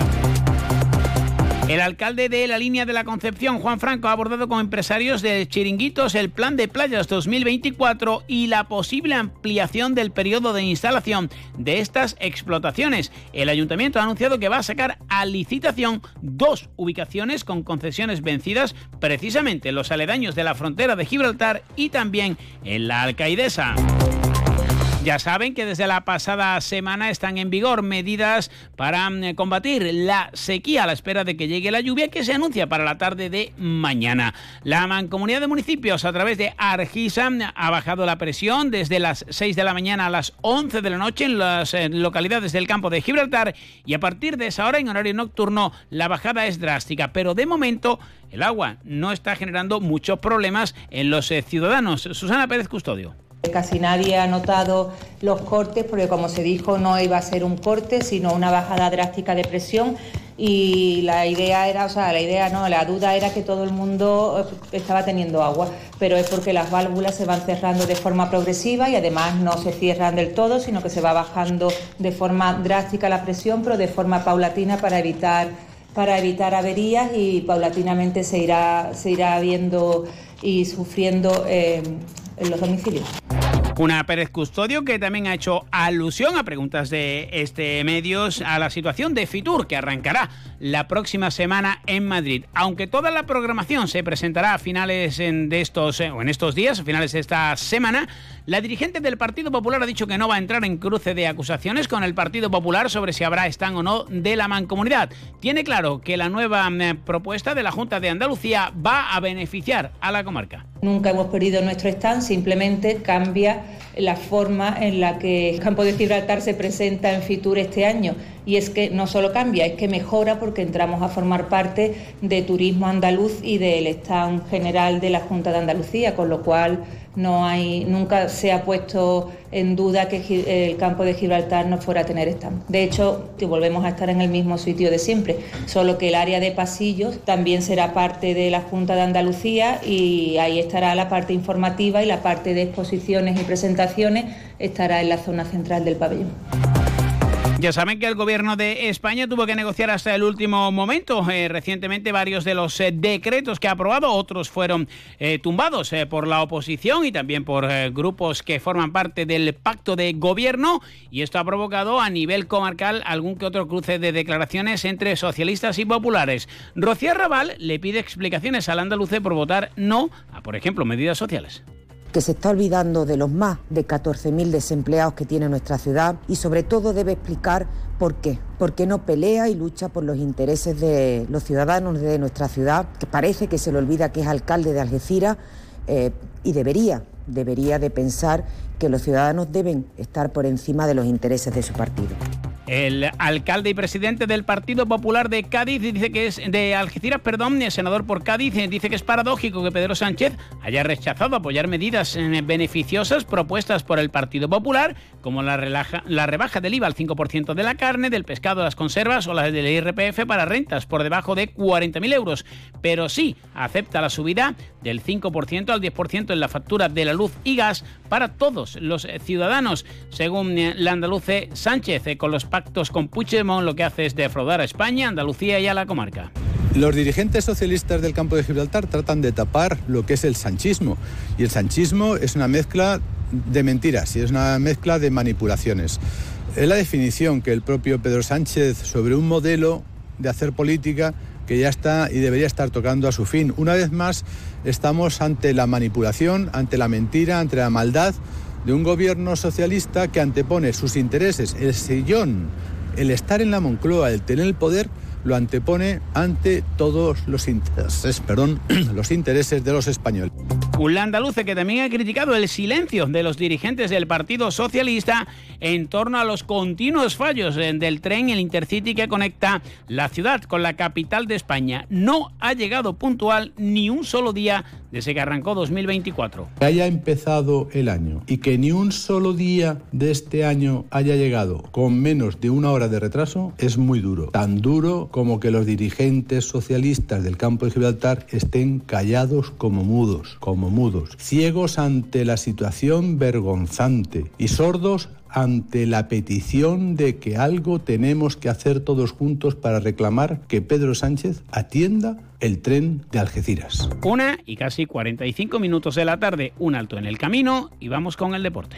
El alcalde de la línea de la Concepción, Juan Franco, ha abordado con empresarios de Chiringuitos el plan de playas 2024 y la posible ampliación del periodo de instalación de estas explotaciones. El ayuntamiento ha anunciado que va a sacar a licitación dos ubicaciones con concesiones vencidas, precisamente en los aledaños de la frontera de Gibraltar y también en la Alcaidesa. Ya saben que desde la pasada semana están en vigor medidas para mm, combatir la sequía a la espera de que llegue la lluvia que se anuncia para la tarde de mañana. La Mancomunidad de Municipios a través de Argisa ha bajado la presión desde las 6 de la mañana a las 11 de la noche en las eh, localidades del campo de Gibraltar y a partir de esa hora en horario nocturno la bajada es drástica, pero de momento el agua no está generando muchos problemas en los eh, ciudadanos. Susana Pérez Custodio. Casi nadie ha notado los cortes porque como se dijo no iba a ser un corte sino una bajada drástica de presión. Y la idea era, o sea, la idea no, la duda era que todo el mundo eh, estaba teniendo agua, pero es porque las válvulas se van cerrando de forma progresiva y además no se cierran del todo, sino que se va bajando de forma drástica la presión, pero de forma paulatina para evitar para evitar averías y paulatinamente se irá se irá viendo y sufriendo eh, en los domicilios. Una Pérez Custodio que también ha hecho alusión a preguntas de este medios a la situación de Fitur que arrancará la próxima semana en Madrid. Aunque toda la programación se presentará a finales de estos eh, o en estos días, a finales de esta semana, la dirigente del Partido Popular ha dicho que no va a entrar en cruce de acusaciones con el Partido Popular sobre si habrá stand o no de la mancomunidad. Tiene claro que la nueva eh, propuesta de la Junta de Andalucía va a beneficiar a la comarca. Nunca hemos perdido nuestro stand, simplemente cambia la forma en la que el campo de Gibraltar se presenta en Fitur este año. Y es que no solo cambia, es que mejora porque entramos a formar parte de Turismo Andaluz y del stand general de la Junta de Andalucía, con lo cual no hay, nunca se ha puesto en duda que el campo de Gibraltar no fuera a tener stand. De hecho, volvemos a estar en el mismo sitio de siempre, solo que el área de pasillos también será parte de la Junta de Andalucía y ahí estará la parte informativa y la parte de exposiciones y presentaciones estará en la zona central del pabellón. Ya saben que el gobierno de España tuvo que negociar hasta el último momento. Eh, recientemente varios de los eh, decretos que ha aprobado, otros fueron eh, tumbados por la oposición y también por grupos que forman parte del pacto de gobierno y esto ha provocado a nivel comarcal algún que otro cruce de declaraciones entre socialistas y populares. Rocío Raval le pide explicaciones al andaluce por votar no a, por ejemplo, medidas sociales que se está olvidando de los más de 14.000 desempleados que tiene nuestra ciudad y sobre todo debe explicar por qué. ¿Por qué no pelea y lucha por los intereses de los ciudadanos de nuestra ciudad? Que parece que se le olvida que es alcalde de Algeciras eh, y debería, debería de pensar que los ciudadanos deben estar por encima de los intereses de su partido. El alcalde y presidente del Partido Popular de Cádiz dice que es de Algeciras, perdón, senador por Cádiz dice que es paradójico que Pedro Sánchez haya rechazado apoyar medidas eh, beneficiosas propuestas por el Partido Popular, como la, la rebaja del IVA al 5% de la carne, del pescado, las conservas o la del IRPF para rentas por debajo de 40.000 euros, pero sí acepta la subida del 5% al 10% en la factura de la luz y gas para todos los ciudadanos, según eh, la andaluce Sánchez, eh, con los pactos con Puigdemont lo que hace es defraudar a España, Andalucía y a la comarca. Los dirigentes socialistas del campo de Gibraltar tratan de tapar lo que es el sanchismo. Y el sanchismo es una mezcla de mentiras y es una mezcla de manipulaciones. Es la definición que el propio Pedro Sánchez sobre un modelo de hacer política que ya está y debería estar tocando a su fin. Una vez más, estamos ante la manipulación, ante la mentira, ante la maldad de un gobierno socialista que antepone sus intereses, el sillón, el estar en la Moncloa, el tener el poder, lo antepone ante todos los intereses, perdón, los intereses de los españoles. Un andaluce que también ha criticado el silencio de los dirigentes del Partido Socialista en torno a los continuos fallos del tren el Intercity que conecta la ciudad con la capital de España. No ha llegado puntual ni un solo día desde que arrancó 2024. Que haya empezado el año y que ni un solo día de este año haya llegado con menos de una hora de retraso es muy duro. Tan duro como que los dirigentes socialistas del campo de Gibraltar estén callados como mudos, como mudos, ciegos ante la situación vergonzante y sordos ante la petición de que algo tenemos que hacer todos juntos para reclamar que Pedro Sánchez atienda el tren de Algeciras. Una y casi 45 minutos de la tarde, un alto en el camino y vamos con el deporte.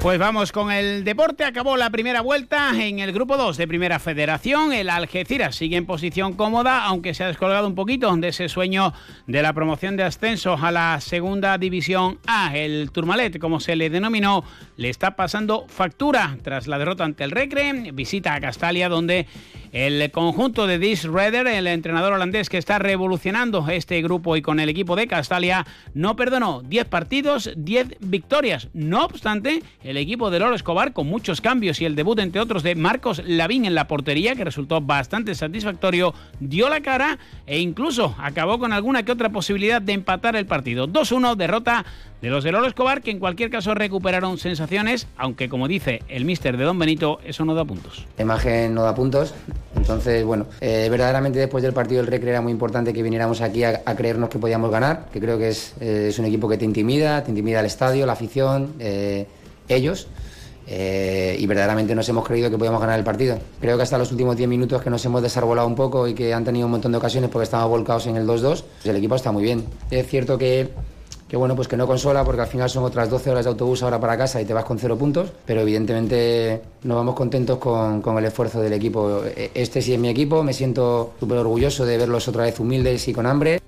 Pues vamos con el deporte. Acabó la primera vuelta en el grupo 2 de Primera Federación. El Algeciras sigue en posición cómoda, aunque se ha descolgado un poquito de ese sueño de la promoción de ascenso a la segunda división A. El Turmalet, como se le denominó, le está pasando factura tras la derrota ante el Recre. Visita a Castalia, donde el conjunto de Dis Redder, el entrenador holandés que está revolucionando este grupo y con el equipo de Castalia, no perdonó 10 partidos, 10 victorias. No obstante, el equipo de Loro Escobar, con muchos cambios y el debut, entre otros, de Marcos Lavín en la portería, que resultó bastante satisfactorio, dio la cara e incluso acabó con alguna que otra posibilidad de empatar el partido. 2-1, derrota de los de Loro Escobar, que en cualquier caso recuperaron sensaciones, aunque como dice el mister de Don Benito, eso no da puntos. La imagen no da puntos, entonces bueno, eh, verdaderamente después del partido del Recre era muy importante que viniéramos aquí a, creernos que podíamos ganar, que creo que es, eh, es, un equipo que te intimida, te intimida el estadio, la afición, eh, ellos. y verdaderamente nos hemos creído que podíamos ganar el partido. Creo que hasta los últimos 10 minutos que nos hemos desarbolado un poco y que han tenido un montón de ocasiones porque estábamos volcados en el 2-2, pues el equipo está muy bien. Es cierto que que bueno, pues que no consola porque al final son otras 12 horas de autobús ahora para casa y te vas con cero puntos, pero evidentemente nos vamos contentos con, con el esfuerzo del equipo. E, este sí es mi equipo, me siento súper orgulloso de verlos otra vez humildes y con hambre.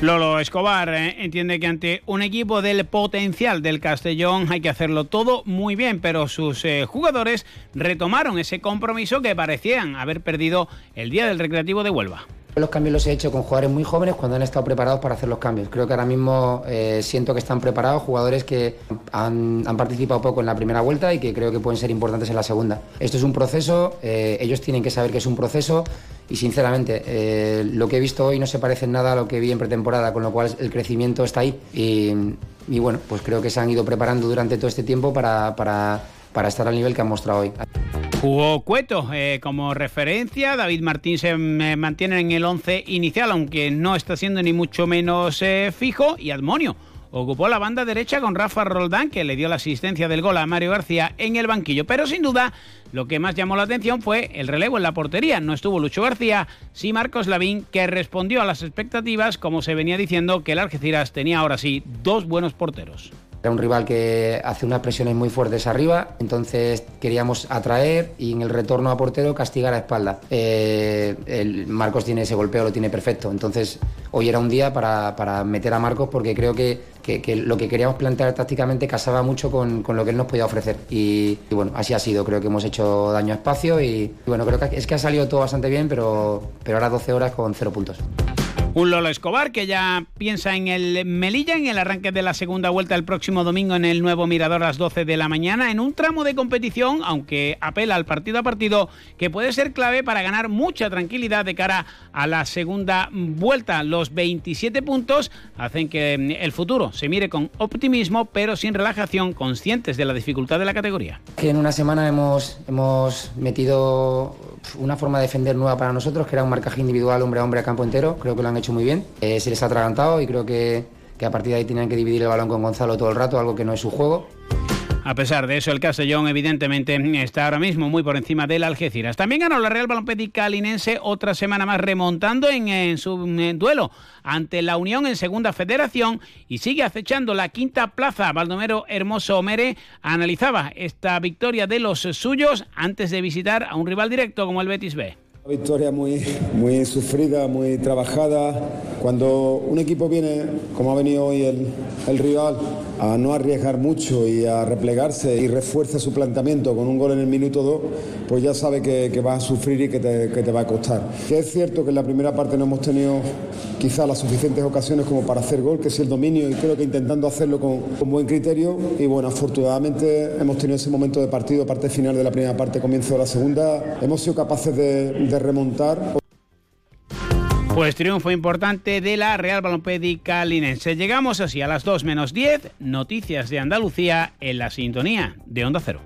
Lolo Escobar eh, entiende que ante un equipo del potencial del Castellón hay que hacerlo todo muy bien, pero sus eh, jugadores retomaron ese compromiso que parecían haber perdido el día del Recreativo de Huelva. Los cambios los he hecho con jugadores muy jóvenes cuando han estado preparados para hacer los cambios. Creo que ahora mismo eh, siento que están preparados jugadores que han, participado poco en la primera vuelta y que creo que pueden ser importantes en la segunda. Esto es un proceso, ellos tienen que saber que es un proceso y sinceramente eh, lo que he visto hoy no se parece en nada a lo que vi en pretemporada, con lo cual el crecimiento está ahí. Y, bueno, pues creo que se han ido preparando durante todo este tiempo para, estar al nivel que han mostrado hoy. Jugó Cueto eh, como referencia, David Martín se mantiene en el 11 inicial, aunque no está siendo ni mucho menos eh, fijo, y Admonio ocupó la banda derecha con Rafa Roldán, que le dio la asistencia del gol a Mario García en el banquillo. Pero sin duda, lo que más llamó la atención fue el relevo en la portería. No estuvo Lucho García, sí Marcos Lavín, que respondió a las expectativas, como se venía diciendo que el Algeciras tenía ahora sí dos buenos porteros. Era un rival que hace unas presiones muy fuertes arriba, entonces queríamos atraer y en el retorno a portero castigar a espalda. Eh, el Marcos tiene ese golpeo, lo tiene perfecto. Entonces hoy era un día para, meter a Marcos porque creo que, lo que queríamos plantear tácticamente casaba mucho con, lo que él nos podía ofrecer. Y, bueno, así ha sido. Creo que hemos hecho daño a espacio y, bueno, creo que es que ha salido todo bastante bien, pero, pero ahora 12 horas con cero puntos. Un Lolo Escobar que ya piensa en el Melilla, en el arranque de la segunda vuelta el próximo domingo en el nuevo Mirador a las 12 de la mañana, en un tramo de competición, aunque apela al partido a partido, que puede ser clave para ganar mucha tranquilidad de cara a la segunda vuelta. Los 27 puntos hacen que el futuro se mire con optimismo, pero sin relajación, conscientes de la dificultad de la categoría. Que en una semana hemos, hemos metido una forma de defender nueva para nosotros, que era un marcaje individual hombre a hombre a campo entero. Creo que lo han hecho muy bien. Eh, se les ha atragantado y creo que, que a partir de ahí tenían que dividir el balón con Gonzalo todo el rato, algo que no es su juego. A pesar de eso, el Castellón evidentemente está ahora mismo muy por encima del Algeciras. También ganó la Real Balompédica Calinense otra semana más remontando en, su duelo ante la Unión en Segunda Federación y sigue acechando la quinta plaza. Baldomero Hermoso Mere analizaba esta victoria de los suyos antes de visitar a un rival directo como el Betis B. Una victoria muy, muy sufrida, muy trabajada. Cuando un equipo viene, como ha venido hoy el, el, rival, a no arriesgar mucho y a replegarse y refuerza su planteamiento con un gol en el minuto 2, pues ya sabe que, que vas a sufrir y que te, va a costar. Que es cierto que en la primera parte no hemos tenido quizá las suficientes ocasiones como para hacer gol, que es el dominio y creo que intentando hacerlo con, buen criterio. Y bueno, afortunadamente hemos tenido ese momento de partido, parte final de la primera parte, comienzo de la segunda. Hemos sido capaces de remontar. Pues triunfo importante de la Real Balompédica Linense. Llegamos así a las 2 menos 10, noticias de Andalucía en la sintonía de Onda Cero.